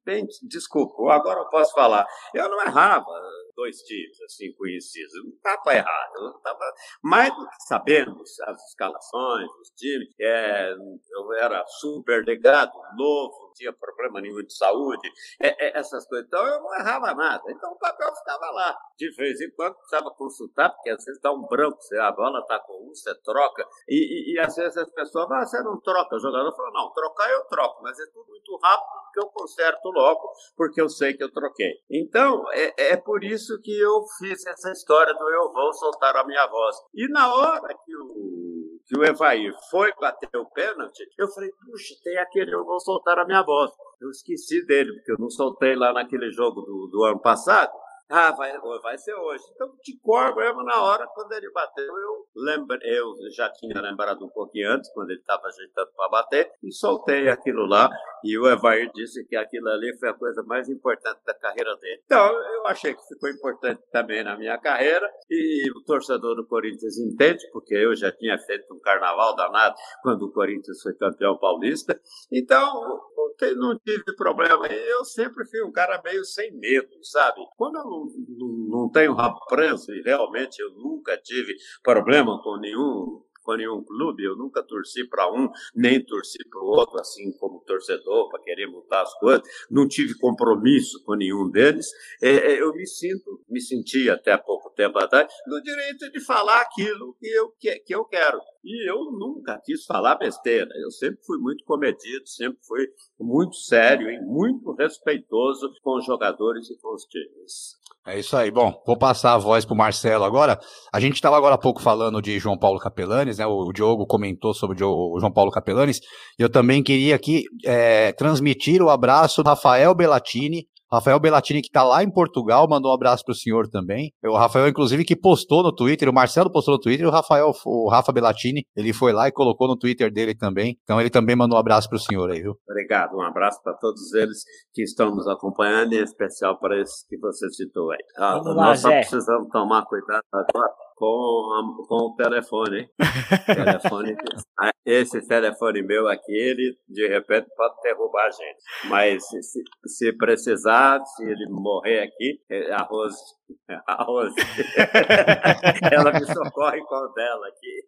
bem, desculpa, agora eu posso falar, eu não errava dois times assim conhecidos. Não estava errado, eu estava mais do que sabendo as escalações dos times. É, eu era super ligado, novo, não tinha problema nenhum de saúde, é, é, essas coisas. Então eu não errava nada. Então o papel ficava lá. De vez em quando precisava consultar, porque às vezes dá um branco, você, a bola está com um, você troca. E, e, e, às vezes as pessoas, ah, você não troca. O jogador falou, não, trocar eu troco, mas é tudo muito rápido que eu conserto logo, porque eu sei que eu troquei. Então, é, é por isso que eu fiz essa história do eu vou soltar a minha voz. E na hora que o que o Evair foi bater o pênalti, eu falei, puxa, tem aquele, eu vou soltar a minha voz. Eu esqueci dele, porque eu não soltei lá naquele jogo do, do ano passado. Ah, vai, vai ser hoje. Então, de cor mesmo, na hora, quando ele bateu, eu, lembrei, eu já tinha lembrado um pouquinho antes, quando ele estava ajeitando para bater, e soltei aquilo lá. E o Evair disse que aquilo ali foi a coisa mais importante da carreira dele. Então, eu achei que ficou importante também na minha carreira. E o torcedor do Corinthians entende, porque eu já tinha feito um carnaval danado quando o Corinthians foi campeão paulista. Então, não tive problema. Eu sempre fui um cara meio sem medo, sabe? Quando eu não, não, tenho preso, e realmente eu nunca tive problema com nenhum com nenhum clube, eu nunca torci para um, nem torci para o outro, assim como torcedor, para querer mudar as coisas, não tive compromisso com nenhum deles. É, é, eu me sinto, me senti até há pouco tempo atrás, no direito de falar aquilo que eu, que, que eu quero. E eu nunca quis falar besteira. Eu sempre fui muito comedido, sempre fui muito sério e muito respeitoso com os jogadores e com os times. É isso aí. Bom, vou passar a voz para o Marcelo agora. A gente estava agora há pouco falando de João Paulo Capelanes, né? O Diogo comentou sobre o João Paulo Capelanes. Eu também queria aqui é, transmitir o abraço do Rafael Bellatini, Rafael Bellatini, que está lá em Portugal, mandou um abraço para o senhor também. O Rafael, inclusive, que postou no Twitter, o Marcelo postou no Twitter, o Rafael, o Rafa Bellatini, ele foi lá e colocou no Twitter dele também. Então ele também mandou um abraço para o senhor aí, viu? Obrigado, um abraço para todos eles que estão nos acompanhando, em especial para esses que você citou aí. Ah, nós lá, só Zé. precisamos tomar cuidado agora com, com o telefone, hein? telefone, esse telefone meu aqui, ele de repente pode derrubar a gente. Mas se, se precisar, se ele morrer aqui, a Rose, a Rose, ela me socorre com o dela aqui.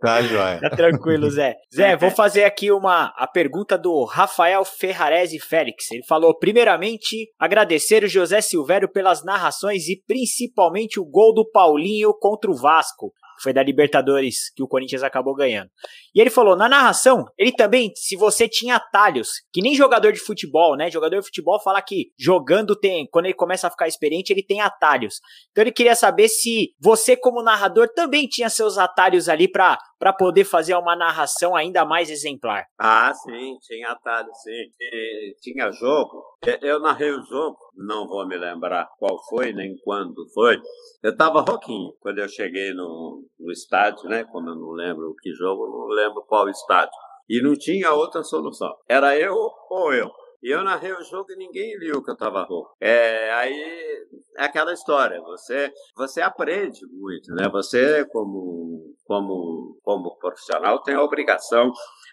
Tá, joia. Tá tranquilo, Zé. Zé, vou fazer aqui uma a pergunta do Rafael Ferrarese Félix. Ele falou, primeiramente, agradecer o José Silvério pelas narrações e principalmente o gol do Paulinho com contra o Vasco. Foi da Libertadores que o Corinthians acabou ganhando. E ele falou: na narração, ele também, se você tinha atalhos, que nem jogador de futebol, né? Jogador de futebol fala que jogando tem, quando ele começa a ficar experiente, ele tem atalhos. Então ele queria saber se você, como narrador, também tinha seus atalhos ali para para poder fazer uma narração ainda mais exemplar. Ah, sim, tinha atalho, sim. E, tinha jogo. Eu narrei o jogo, não vou me lembrar qual foi, nem quando foi. Eu estava roquinho quando eu cheguei no, no estádio, né? Como eu não lembro que jogo, não lembro qual estádio. E não tinha outra solução. Era eu ou eu. E eu narrei o jogo e ninguém viu que eu estava rouco. É, aí é aquela história, você, você aprende muito, né? Você, como, como, como profissional, tem a obrigação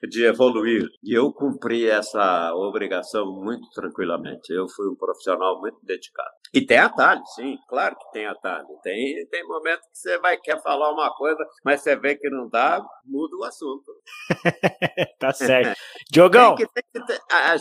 de evoluir. E eu cumpri essa obrigação muito tranquilamente. Eu fui um profissional muito dedicado. E tem atalho, sim, claro que tem atalho. Tem, tem momento que você vai quer falar uma coisa, mas você vê que não dá, muda o assunto. tá certo. Diogão! Tem que, tem que ter, a,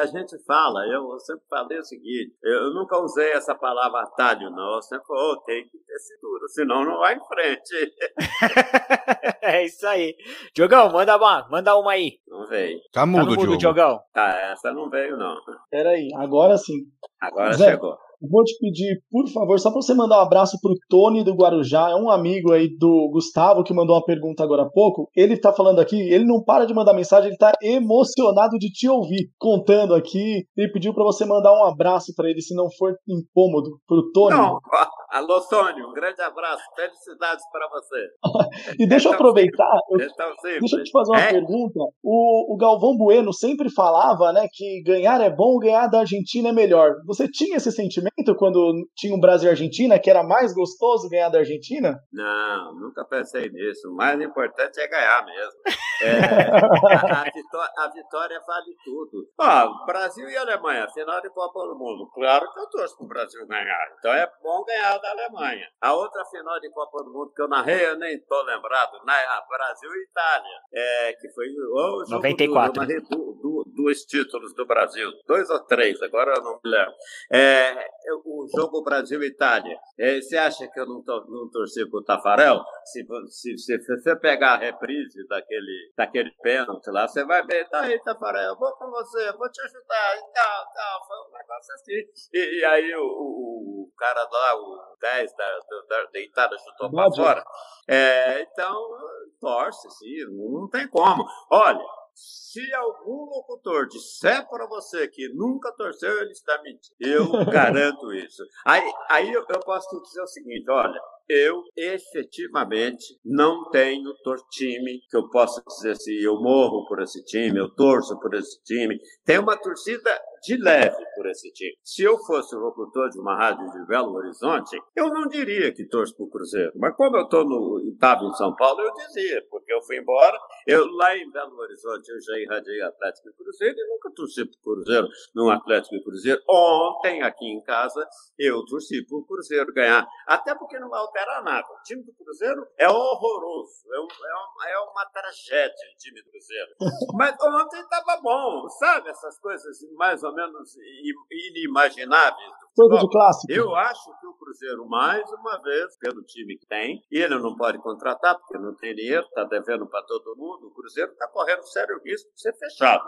a, gente fala, eu sempre falei o seguinte, eu nunca usei essa palavra atalho, não. Eu sempre falei, oh, tem que ter seguro, senão não vai em frente. é isso aí. Diogão, manda uma, manda uma aí. Não veio. Tá mudo, tá mudo Diogão. Tá, essa não veio, não. Peraí, agora sim. Agora Zé, chegou. Vou te pedir, por favor, só para você mandar um abraço pro Tony do Guarujá, é um amigo aí do Gustavo que mandou uma pergunta agora há pouco. Ele tá falando aqui, ele não para de mandar mensagem, ele tá emocionado de te ouvir, contando aqui. Ele pediu para você mandar um abraço para ele, se não for incômodo, pro Tony. Não, alô Tony, um grande abraço, felicidades para você. e deixa eu aproveitar, eu, deixa eu te fazer uma é? pergunta. O, o Galvão Bueno sempre falava, né, que ganhar é bom, ganhar da Argentina é melhor. Você tinha esse sentimento? Momento quando tinha um Brasil e Argentina, que era mais gostoso ganhar da Argentina? Não, nunca pensei nisso. O mais importante é ganhar mesmo. É, a, a, vitória, a, vitória, vale tudo. Ó, Brasil e Alemanha, final de Copa do Mundo. Claro que eu torço para o Brasil ganhar. Então é bom ganhar da Alemanha. A outra final de Copa do Mundo que eu narrei, eu nem estou lembrado, na Brasil e Itália. É, que foi o jogo 94. Do, eu narrei do, do, dois títulos do Brasil. Dois ou três, agora eu não me lembro. É, o jogo Brasil-Itália, é, você acha que eu não, to, não torci pro Tafarel? Se, se, se, se, você pegar a reprise daquele, daquele pênalti lá, você vai ver, tá aí, Tafarel, vou com você, vou te ajudar, e tal, tal, foi um negócio assim. E, e aí o, o, o, cara lá, o 10 da, da, da deitada chutou para fora. É, então, torce, sim, não tem como. Olha, se algum locutor disser para você que nunca torceu, ele está mentindo. Eu garanto isso. Aí, aí eu, eu posso te dizer o seguinte: olha, eu efetivamente não tenho time que eu possa dizer assim, eu morro por esse time, eu torço por esse time. Tem uma torcida de leve por esse time. Se eu fosse o locutor de uma rádio de Belo Horizonte, eu não diria que torço para o Cruzeiro. Mas como eu estou no estava em São Paulo, eu dizia, porque eu fui embora. Eu lá em Belo Horizonte eu já irradiei Atlético e Cruzeiro e nunca torci para o Cruzeiro no Atlético e Cruzeiro. Ontem aqui em casa eu torci para o Cruzeiro ganhar, até porque não vai alterar nada. O time do Cruzeiro é horroroso, é, um, é, uma, é uma tragédia o time do Cruzeiro. Mas ontem estava bom, sabe essas coisas mais ou menos inimagináveis De clássico. Eu acho que o Cruzeiro, mais uma vez, pelo time que tem, e ele não pode contratar porque não tem dinheiro, está devendo para todo mundo, o Cruzeiro está correndo sério risco de ser fechado.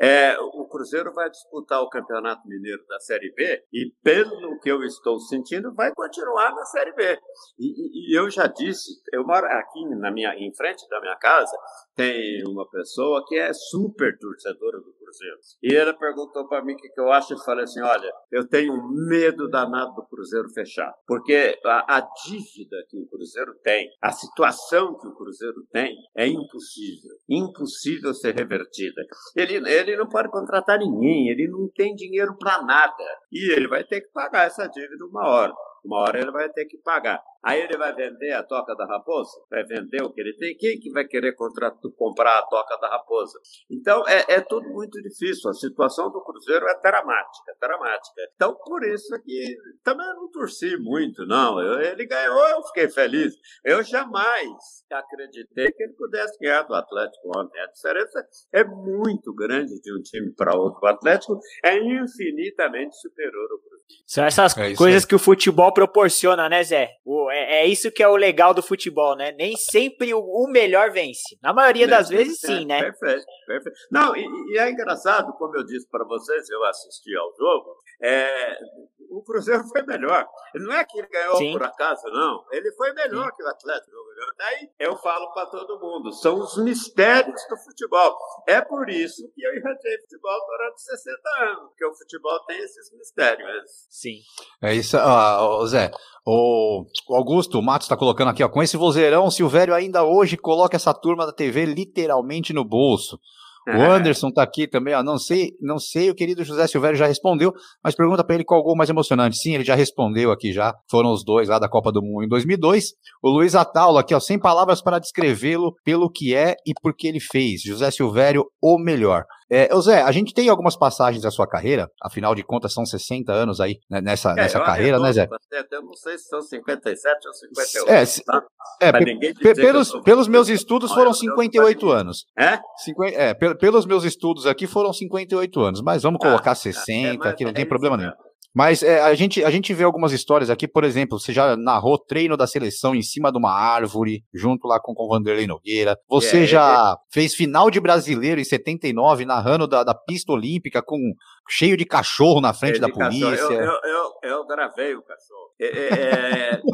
É, o Cruzeiro vai disputar o Campeonato Mineiro da Série B e, pelo que eu estou sentindo, vai continuar na Série B. E, e eu já disse, eu moro aqui na minha, em frente da minha casa, tem uma pessoa que é super torcedora do Cruzeiro. E ela perguntou para mim o que, que eu acho e falei assim: olha, eu tenho medo danado do Cruzeiro fechar. Porque a, a, dívida que o Cruzeiro tem, a situação que o Cruzeiro tem, é impossível. Impossível ser revertida. Ele, ele não pode contratar ninguém, ele não tem dinheiro para nada. E ele vai ter que pagar essa dívida uma hora. Uma hora ele vai ter que pagar. Aí ele vai vender a toca da raposa? Vai vender o que ele tem? Quem que vai querer comprar a toca da raposa? Então, é, é tudo muito difícil. A situação do Cruzeiro é dramática, dramática. Então, por isso que também eu não torci muito, não. Eu, ele ganhou, eu fiquei feliz. Eu jamais acreditei que ele pudesse ganhar do Atlético ontem. A diferença é muito grande de um time para outro. O Atlético é infinitamente superior ao Cruzeiro. São essas é coisas que o futebol proporciona, né, Zé? O, é, é, isso que é o legal do futebol, né? Nem sempre o, o melhor vence. Na maioria das é, vezes, sim, né? Perfeito, perfeito. Não, e, e, é engraçado, como eu disse para vocês, eu assisti ao jogo, é, o Cruzeiro foi melhor. Não é que ele ganhou Sim. por acaso, não. Ele foi melhor Sim. que o Atlético. Daí eu falo para todo mundo: são os mistérios do futebol. É por isso que eu inventei futebol durante 60 anos, porque o futebol tem esses mistérios. Sim. É isso, ó, Zé. O, Augusto, o Matos está colocando aqui, ó, com esse vozeirão, se o velho ainda hoje coloca essa turma da TV literalmente no bolso. O Anderson tá aqui também, ó. Não sei, não sei, o querido José Silvério já respondeu, mas pergunta para ele qual gol mais emocionante. Sim, ele já respondeu aqui já. Foram os dois lá da Copa do Mundo em 2002. O Luiz Ataula aqui, ó, sem palavras para descrevê-lo pelo que é e por que ele fez. José Silvério, o melhor. É, Zé, a gente tem algumas passagens da sua carreira, afinal de contas são 60 anos aí né, nessa, é, nessa carreira, né, Zé? Eu não sei se são 57 ou 58. É, se, tá? é pelos, pelos meus estudos foram 58 anos. É? é, pelos meus estudos aqui foram 58 anos, mas vamos ah, colocar 60, é, aqui não tem problema nenhum. Mas é, a, gente, a gente vê algumas histórias aqui, por exemplo, você já narrou treino da seleção em cima de uma árvore, junto lá com, com o Vanderlei Nogueira. Você é, já é, fez final de brasileiro em 79, narrando da, da pista olímpica com cheio de cachorro na frente da polícia. Eu, eu, eu, eu, gravei o cachorro.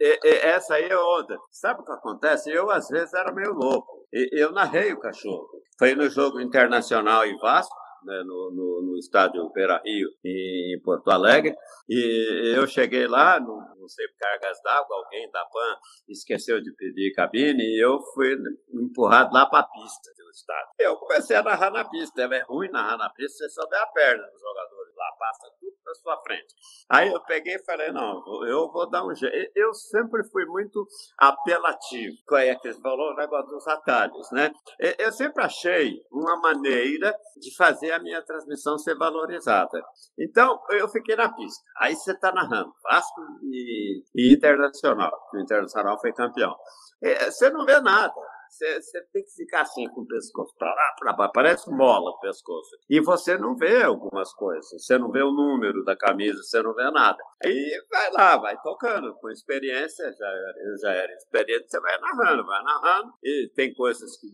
É, é, é, essa aí é outra. Sabe o que acontece? Eu, às vezes, era meio louco. Eu narrei o cachorro. Foi no jogo internacional em Vasco né, no, no, no, estádio Beira Rio, em Porto Alegre. E eu cheguei lá, não, não sei cargas d'água, alguém da PAN esqueceu de pedir cabine e eu fui empurrado lá para a pista do estádio. Eu comecei a narrar na pista. É ruim narrar na pista, você só vê a perna dos jogadores lá, passa tudo para sua frente. Aí eu peguei e falei, não, eu vou dar um jeito. Eu sempre fui muito apelativo. Qual é que você falou? O negócio dos atalhos, né? Eu sempre achei uma maneira de fazer a minha transmissão ser valorizada. Então, eu fiquei na pista. Aí você está narrando Vasco e, e Internacional. O Internacional foi campeão. Você não vê nada você tem que ficar assim com o pescoço para lá, para lá, parece mola o pescoço. E você não vê algumas coisas, você não vê o número da camisa, você não vê nada. Aí vai lá, vai tocando, com experiência, já, eu já era experiente, você vai narrando, vai narrando, e tem coisas que,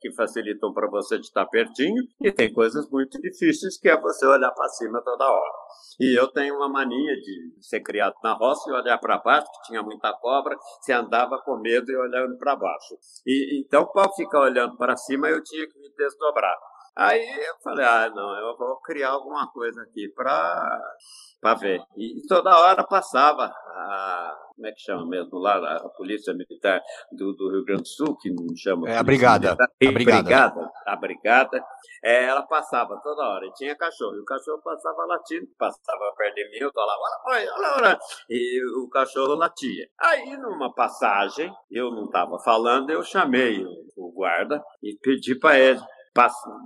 que facilitam para você de estar pertinho, e tem coisas muito difíceis que é você olhar para cima toda hora. E eu tenho uma mania de ser criado na roça e olhar para baixo, que tinha muita cobra, você andava com medo e olhando para baixo. E, então, para ficar olhando para cima, eu tinha que me desdobrar. Aí eu falei, ah, não, eu vou criar alguma coisa aqui para para ver. E toda hora passava a, como é que chama mesmo lá, a polícia militar do, do Rio Grande do Sul, que não chama. É a brigada. A brigada. brigada. A brigada, é, ela passava toda hora, e tinha cachorro, e o cachorro passava latindo, passava perto de mim, eu lá, olha, olha, olha, e o cachorro latia. Aí, numa passagem, eu não estava falando, eu chamei o, o guarda e pedi para ele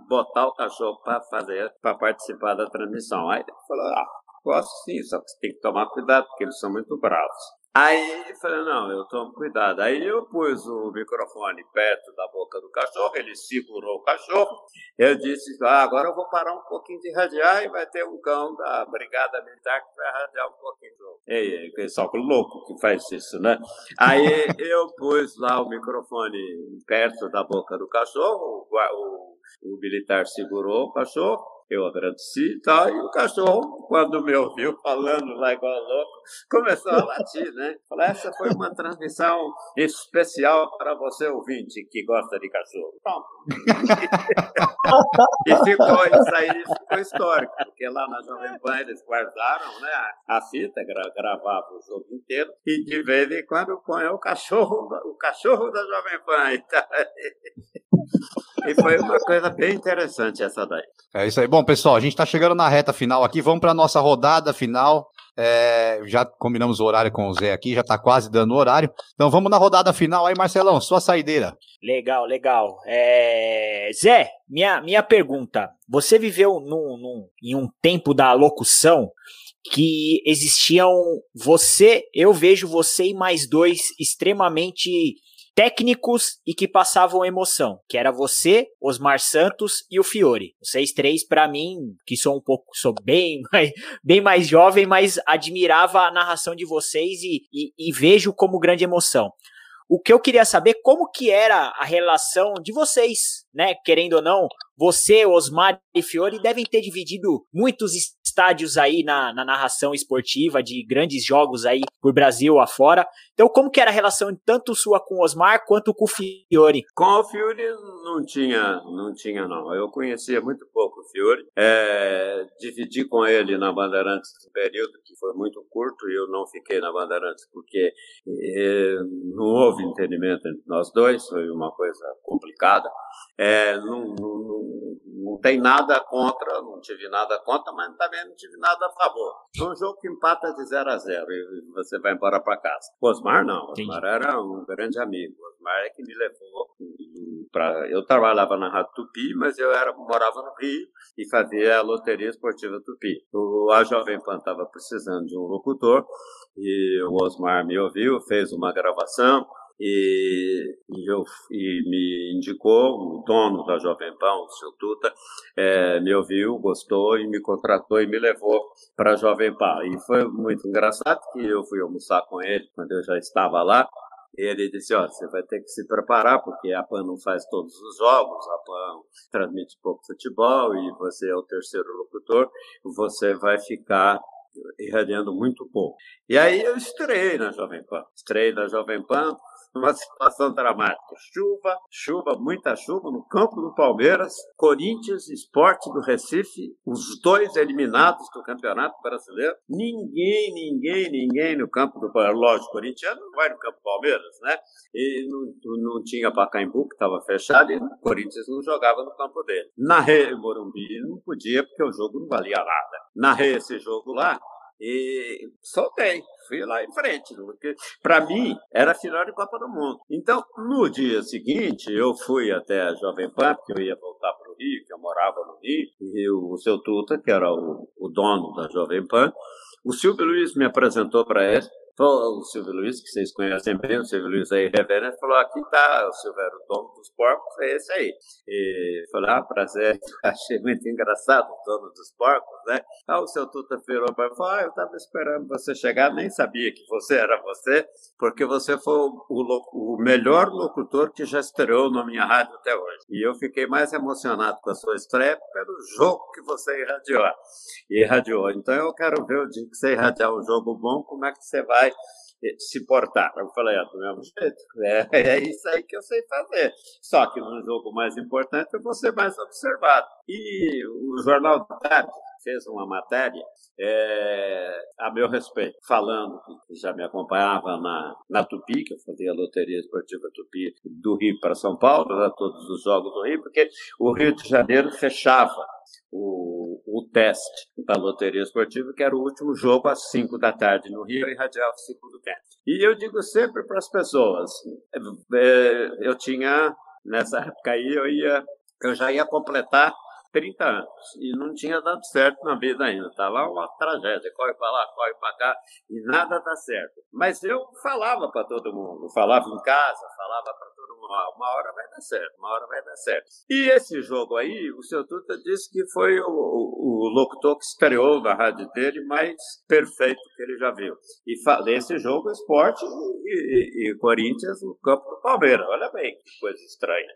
botar o cachorro para fazer, para participar da transmissão. Aí ele falou, ah, Gosto sim, só que você tem que tomar cuidado, porque eles são muito bravos. Aí eu falei, não, eu tomo cuidado. Aí eu pus o microfone perto da boca do cachorro, ele segurou o cachorro. Eu disse, ah, agora eu vou parar um pouquinho de radiar e vai ter um cão da Brigada Militar que vai radiar um pouquinho. Ei, é só que louco que faz isso, né? Aí eu pus lá o microfone perto da boca do cachorro, o, o, o militar segurou o cachorro. Eu agradeci tal, e o cachorro, quando me ouviu falando lá igual louco, começou a latir, né? Falei, essa foi uma transmissão especial para você ouvinte que gosta de cachorro. Pronto. e ficou, isso aí ficou histórico, porque lá na Jovem Pan eles guardaram né, a fita, gra, gravava o jogo inteiro, e de vez em quando põe o cachorro, o cachorro da Jovem Pan. Então, e foi uma coisa bem interessante essa daí. É isso aí. Bom, pessoal, a gente está chegando na reta final aqui. Vamos para a nossa rodada final. É, já combinamos o horário com o Zé aqui, já está quase dando o horário. Então vamos na rodada final aí, Marcelão, sua saideira. Legal, legal. É... Zé, minha, minha pergunta. Você viveu num, num, em um tempo da locução que existiam você, eu vejo você e mais dois extremamente técnicos e que passavam emoção, que era você, Osmar Santos e o Fiore. Vocês três, para mim, que sou um pouco, sou bem mais, bem mais jovem, mas admirava a narração de vocês e, e, e vejo como grande emoção. O que eu queria saber, como que era a relação de vocês, né? Querendo ou não, você, Osmar e Fiore devem ter dividido muitos estádios aí na, na narração esportiva de grandes jogos aí por Brasil afora. Então, como que era a relação tanto sua com o Osmar quanto com o Fiore? Com o Fiore não tinha, não tinha não. Eu conhecia muito pouco o Fiore. É, dividi com ele na Bandeirantes um período que foi muito curto e eu não fiquei na Bandeirantes porque é, não houve entendimento entre nós dois. Foi uma coisa complicada. É, não, não, não, tem nada contra, não tive nada contra, mas também não tive nada a favor. É um jogo que empata de 0 a 0 e você vai embora para casa. O Osmar não, Osmar era um grande amigo. O Osmar é que me levou para. Eu trabalhava na Rádio Tupi, mas eu era, morava no Rio e fazia a Loteria Esportiva Tupi. O, a Jovem Pan estava precisando de um locutor e o Osmar me ouviu, fez uma gravação e, e, eu, e me indicou, o dono da Jovem Pan, o seu Tuta, é, me ouviu, gostou e me contratou e me levou para a Jovem Pan. E foi muito engraçado que eu fui almoçar com ele quando eu já estava lá. Ele disse: Ó, você vai ter que se preparar, porque a PAN não faz todos os jogos, a PAN transmite pouco futebol e você é o terceiro locutor, você vai ficar irradiando muito pouco. E aí eu estreiei na Jovem Pan. Estreiei na Jovem Pan, uma situação dramática. Chuva, chuva, muita chuva no campo do Palmeiras, Corinthians, Esporte do Recife, os dois eliminados do Campeonato Brasileiro. Ninguém, ninguém, ninguém no campo do Palmeiras. Lógico, corintiano não vai no campo do Palmeiras, né? E não, não tinha Pacaembu, que estava fechado, e o Corinthians não jogava no campo dele. Na Rei Morumbi não podia, porque o jogo não valia nada. Narrei esse jogo lá, e soltei, fui lá em frente, porque para mim era final de Copa do Mundo. Então, no dia seguinte, eu fui até a Jovem Pan, porque eu ia voltar para o Rio, que eu morava no Rio, e o seu Tuta, que era o, o dono da Jovem Pan, o Silvio Luiz me apresentou para ele, o Silvio Luiz, que vocês conhecem bem, o Silvio Luiz aí, reverendo, falou, aqui está o Silvério, o dono dos porcos, é esse aí. E falei, ah, prazer, achei muito engraçado o dono dos porcos, né? Ah, o seu Tuta virou para falou, ah, eu estava esperando você chegar, nem sabia que você era você, porque você foi o, o, melhor locutor que já estreou na minha rádio até hoje. E eu fiquei mais emocionado com a sua estreia pelo jogo que você irradiou. Irradiou. Então eu quero ver o dia que você irradiar um jogo bom, como é que você vai se portar. Eu falei, é do mesmo jeito. É, é isso aí que eu sei fazer. Só que no jogo mais importante eu vou ser mais observado. E o Jornal da Tarde fez uma matéria é, a meu respeito, falando que já me acompanhava na, na Tupi, que eu fazia a Loteria Esportiva Tupi do Rio para São Paulo, né, todos os jogos do Rio, porque o Rio de Janeiro fechava o, o teste da loteria esportiva, que era o último jogo às 5 da tarde no Rio, e radiava o segundo tempo. E eu digo sempre para as pessoas, é, eu tinha, nessa época aí, eu, ia, eu já ia completar 30 anos e não tinha dado certo na vida ainda. Estava uma tragédia, corre para lá, corre para cá e nada dá certo. Mas eu falava para todo mundo, falava em casa, falava para uma hora vai dar certo, uma hora vai dar certo. E esse jogo aí, o seu Tuta disse que foi o, o, locutor que estreou na rádio dele mais perfeito que ele já viu. E esse jogo, esporte e, e, e Corinthians no campo do Palmeiras. Olha bem que coisa estranha.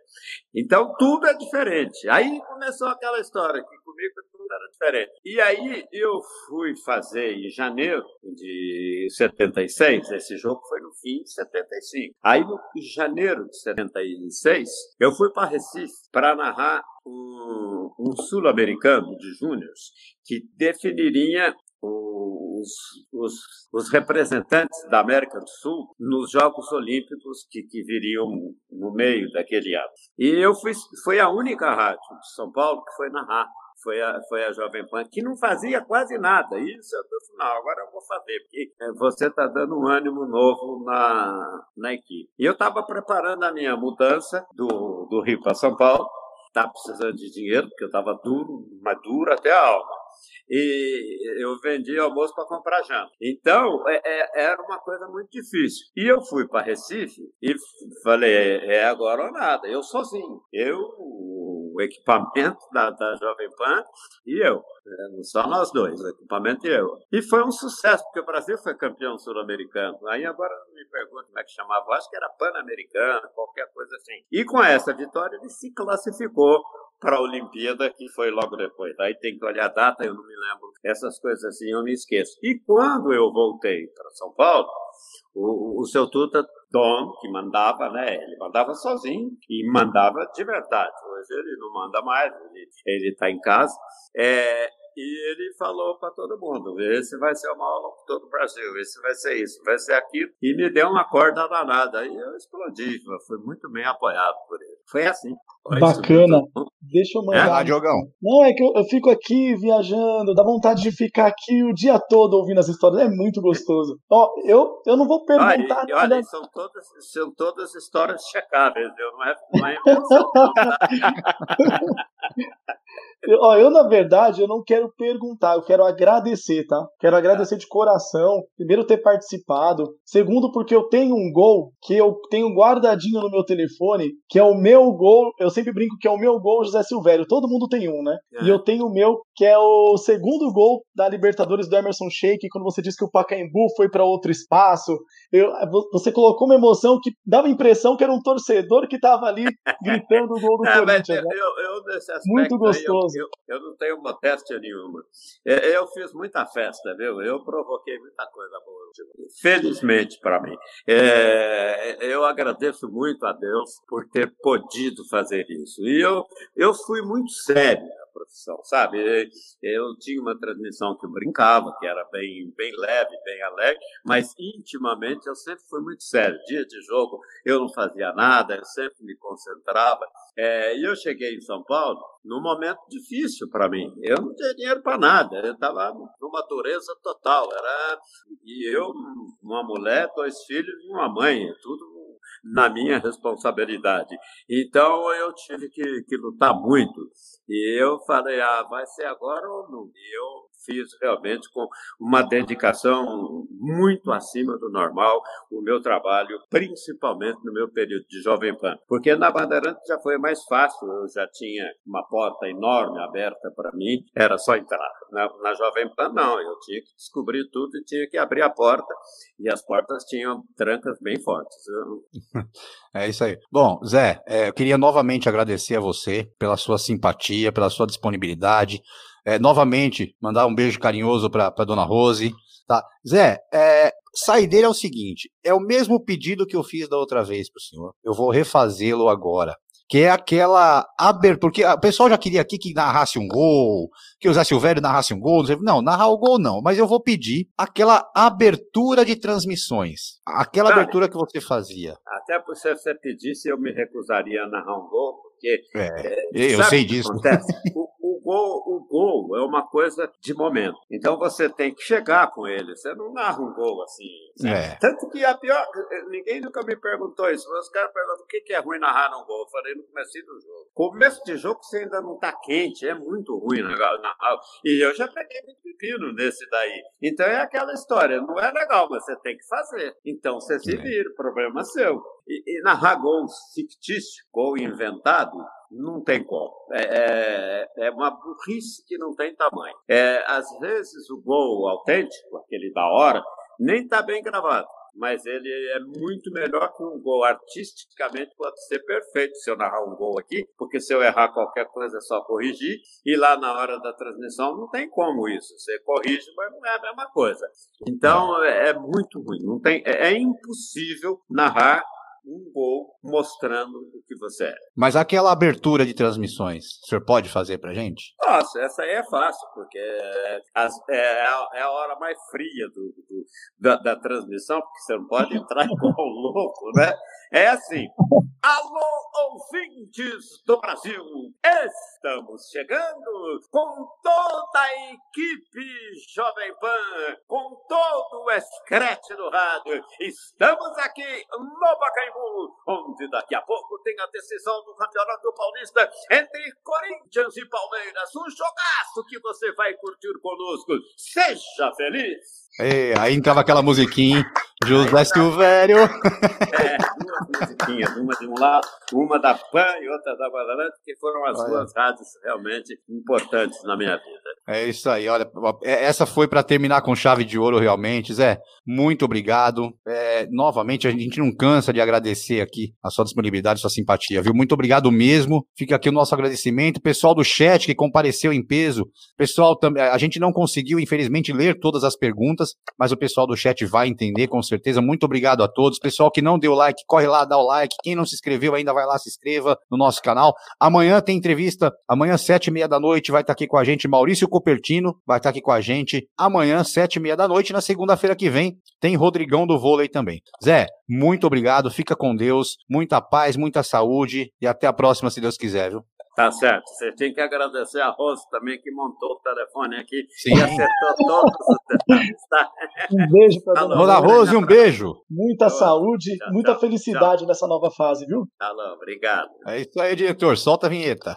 Então tudo é diferente. Aí começou aquela história que comigo tudo era diferente. E aí eu fui fazer em janeiro de 76, esse jogo foi no fim de 75. Aí no janeiro de 76, eu fui para Recife para narrar um, um sul-americano de júniores que definiria os, os, os, representantes da América do Sul nos Jogos Olímpicos que, que viriam no meio daquele ano. E eu fui, foi a única rádio de São Paulo que foi narrar foi a, foi a Jovem Pan, que não fazia quase nada. Isso eu disse, não, agora eu vou fazer, porque é, você está dando um ânimo novo na, na equipe. E eu estava preparando a minha mudança do, do Rio para São Paulo, estava precisando de dinheiro, porque eu estava duro, mas duro até a alma e eu vendi almoço para comprar janta. Então, é, é, era uma coisa muito difícil. E eu fui para Recife e falei, é, é agora ou nada, eu sozinho. Eu, o equipamento da, da Jovem Pan e eu. É, não só nós dois, o equipamento e eu. E foi um sucesso, porque o Brasil foi campeão sul-americano. Aí agora me pergunto como é que chamava, acho que era pan-americano, qualquer coisa assim. E com essa vitória ele se classificou para a Olimpíada, que foi logo depois. Aí tem que olhar a data, eu não me lembro. Essas coisas assim eu me esqueço. E quando eu voltei para São Paulo, o, o seu Tuta Dom, que mandava, né? Ele mandava sozinho e mandava de verdade. Hoje ele não manda mais, ele está em casa. É, e ele falou para todo mundo: esse vai ser o maior locutor do Brasil, esse vai ser isso, vai ser aquilo. E me deu uma corda danada. Aí eu explodi, fui muito bem apoiado por ele. Foi assim. Bacana. Deixa eu mandar. É, Diogão. Não, é que eu, eu, fico aqui viajando, dá vontade de ficar aqui o dia todo ouvindo as histórias. É muito gostoso. Ó, eu, eu não vou perguntar. Ah, olha, são, todas, são todas histórias checáveis, viu? Não é, não é Ó, eu, na verdade, eu não quero perguntar, eu quero agradecer, tá? Quero agradecer de coração. Primeiro, ter participado. Segundo, porque eu tenho um gol que eu tenho guardadinho no meu telefone, que é o meu gol. Eu sempre brinco que é o meu gol, José Silvério. Todo mundo tem um, né? É. E eu tenho o meu, que é o segundo gol da Libertadores do Emerson Sheik, quando você disse que o Pacaembu foi para outro espaço. Eu, você colocou uma emoção que dava a impressão que era um torcedor que tava ali gritando o gol do é, Corinthians. Né? Eu, eu, Muito gostoso. Eu, eu, não tenho modéstia nenhuma. É, eu fiz muita festa, viu? Eu provoquei muita coisa boa. Felizmente para mim. É, eu agradeço muito a Deus por ter podido fazer isso. E eu, eu fui muito sério profissão, sabe? Eu tinha uma transmissão que eu brincava, que era bem, bem leve, bem alegre, mas intimamente eu sempre fui muito sério. Dia de jogo eu não fazia nada, eu sempre me concentrava. É, e eu cheguei em São Paulo num momento difícil para mim. Eu não tinha dinheiro para nada, eu estava numa dureza total. Era e eu, uma mulher, dois filhos e uma mãe, tudo na minha responsabilidade. Então eu tive que, que lutar muito. E eu falei, ah, vai ser agora ou não? E eu fiz realmente com uma dedicação muito acima do normal o meu trabalho, principalmente no meu período de Jovem Pan. Porque na Bandeirantes já foi mais fácil, eu já tinha uma porta enorme aberta para mim, era só entrar. Na, na Jovem Pan, não, eu tinha que descobrir tudo e tinha que abrir a porta, e as portas tinham trancas bem fortes. É isso aí. Bom, Zé, é, eu queria novamente agradecer a você pela sua simpatia, pela sua disponibilidade. É, novamente, mandar um beijo carinhoso para dona Rose. Tá? Zé, é, saideira é o seguinte: é o mesmo pedido que eu fiz da outra vez para o senhor. Eu vou refazê-lo agora. Que é aquela abertura. Porque o pessoal já queria aqui que narrasse um gol, que o Zé Silvério narrasse um gol. Não, narrar o gol não, mas eu vou pedir aquela abertura de transmissões. Aquela Cara, abertura que você fazia. Até se você pedisse, eu me recusaria a narrar um gol, porque. É, é eu sei disso. O, gol, o gol é uma coisa de momento. Então você tem que chegar com ele. Você não narra um gol assim. É. Tanto que a pior. Ninguém nunca me perguntou isso. Mas os caras perguntam o que é ruim narrar um gol. Eu falei no começo do jogo. Começo de jogo você ainda não tá quente. É muito ruim narrar. E eu já peguei muito pepino nesse daí. Então é aquela história. Não é legal, mas você tem que fazer. Então você se é. vira. O problema é seu. E, e narrar gol fictício, gol inventado, não tem como. É, é, é, uma burrice que não tem tamanho. É, às vezes o gol autêntico, aquele da hora, nem está bem gravado. Mas ele é muito melhor que um gol. Artisticamente pode ser perfeito se eu narrar um gol aqui, porque se eu errar qualquer coisa é só corrigir. E lá na hora da transmissão não tem como isso. Você corrige, mas não é a mesma coisa. Então é, é muito ruim. Não tem, é, é impossível narrar um gol mostrando o que você é. Mas aquela abertura de transmissões, o senhor pode fazer pra gente? Nossa, essa aí é fácil, porque é, é, a, é a, hora mais fria do, do da, da, transmissão, porque você não pode entrar igual louco, né? É assim. Alô, ouvintes do Brasil! Estamos chegando com toda a equipe Jovem Pan, com todo o escrete do rádio. Estamos aqui no Pacaembu, onde daqui a pouco tem a decisão do Campeonato Paulista entre Corinthians e Palmeiras. Um jogaço que você vai curtir conosco. Seja feliz! É, aí entrava aquela musiquinha, José Silvério. É, duas musiquinhas, uma de um lado, uma da PAN e outra da Bandeirantes, que foram as Olha. duas rádios realmente importantes na minha vida. É isso aí, olha, é, essa foi para terminar com chave de ouro realmente, Zé. Muito obrigado. É, novamente, a gente não cansa de agradecer aqui a sua disponibilidade, a sua simpatia, viu? Muito obrigado mesmo. Fica aqui o nosso agradecimento. Pessoal do chat que compareceu em peso, pessoal, a gente não conseguiu, infelizmente, ler todas as perguntas, mas o pessoal do chat vai entender com certeza. Muito obrigado a todos. Pessoal que não deu like, corre lá, dá o like. Quem não se inscreveu ainda, vai lá, se inscreva no nosso canal. Amanhã tem entrevista, amanhã, sete e meia da noite, vai estar aqui com a gente Maurício Copertino vai estar aqui com a gente amanhã, sete e meia da noite. Na segunda-feira que vem, tem Rodrigão do vôlei também. Zé, muito obrigado, fica com Deus, muita paz, muita saúde e até a próxima, se Deus quiser, viu? Tá certo. Você tem que agradecer a Rose também, que montou o telefone aqui Sim. e acertou todos os detalhes, tá? Um beijo para dona, dona Rose. um beijo. Muita saúde, tchau, muita tchau, felicidade tchau. nessa nova fase, viu? Alô, obrigado. É isso aí, diretor. Solta a vinheta.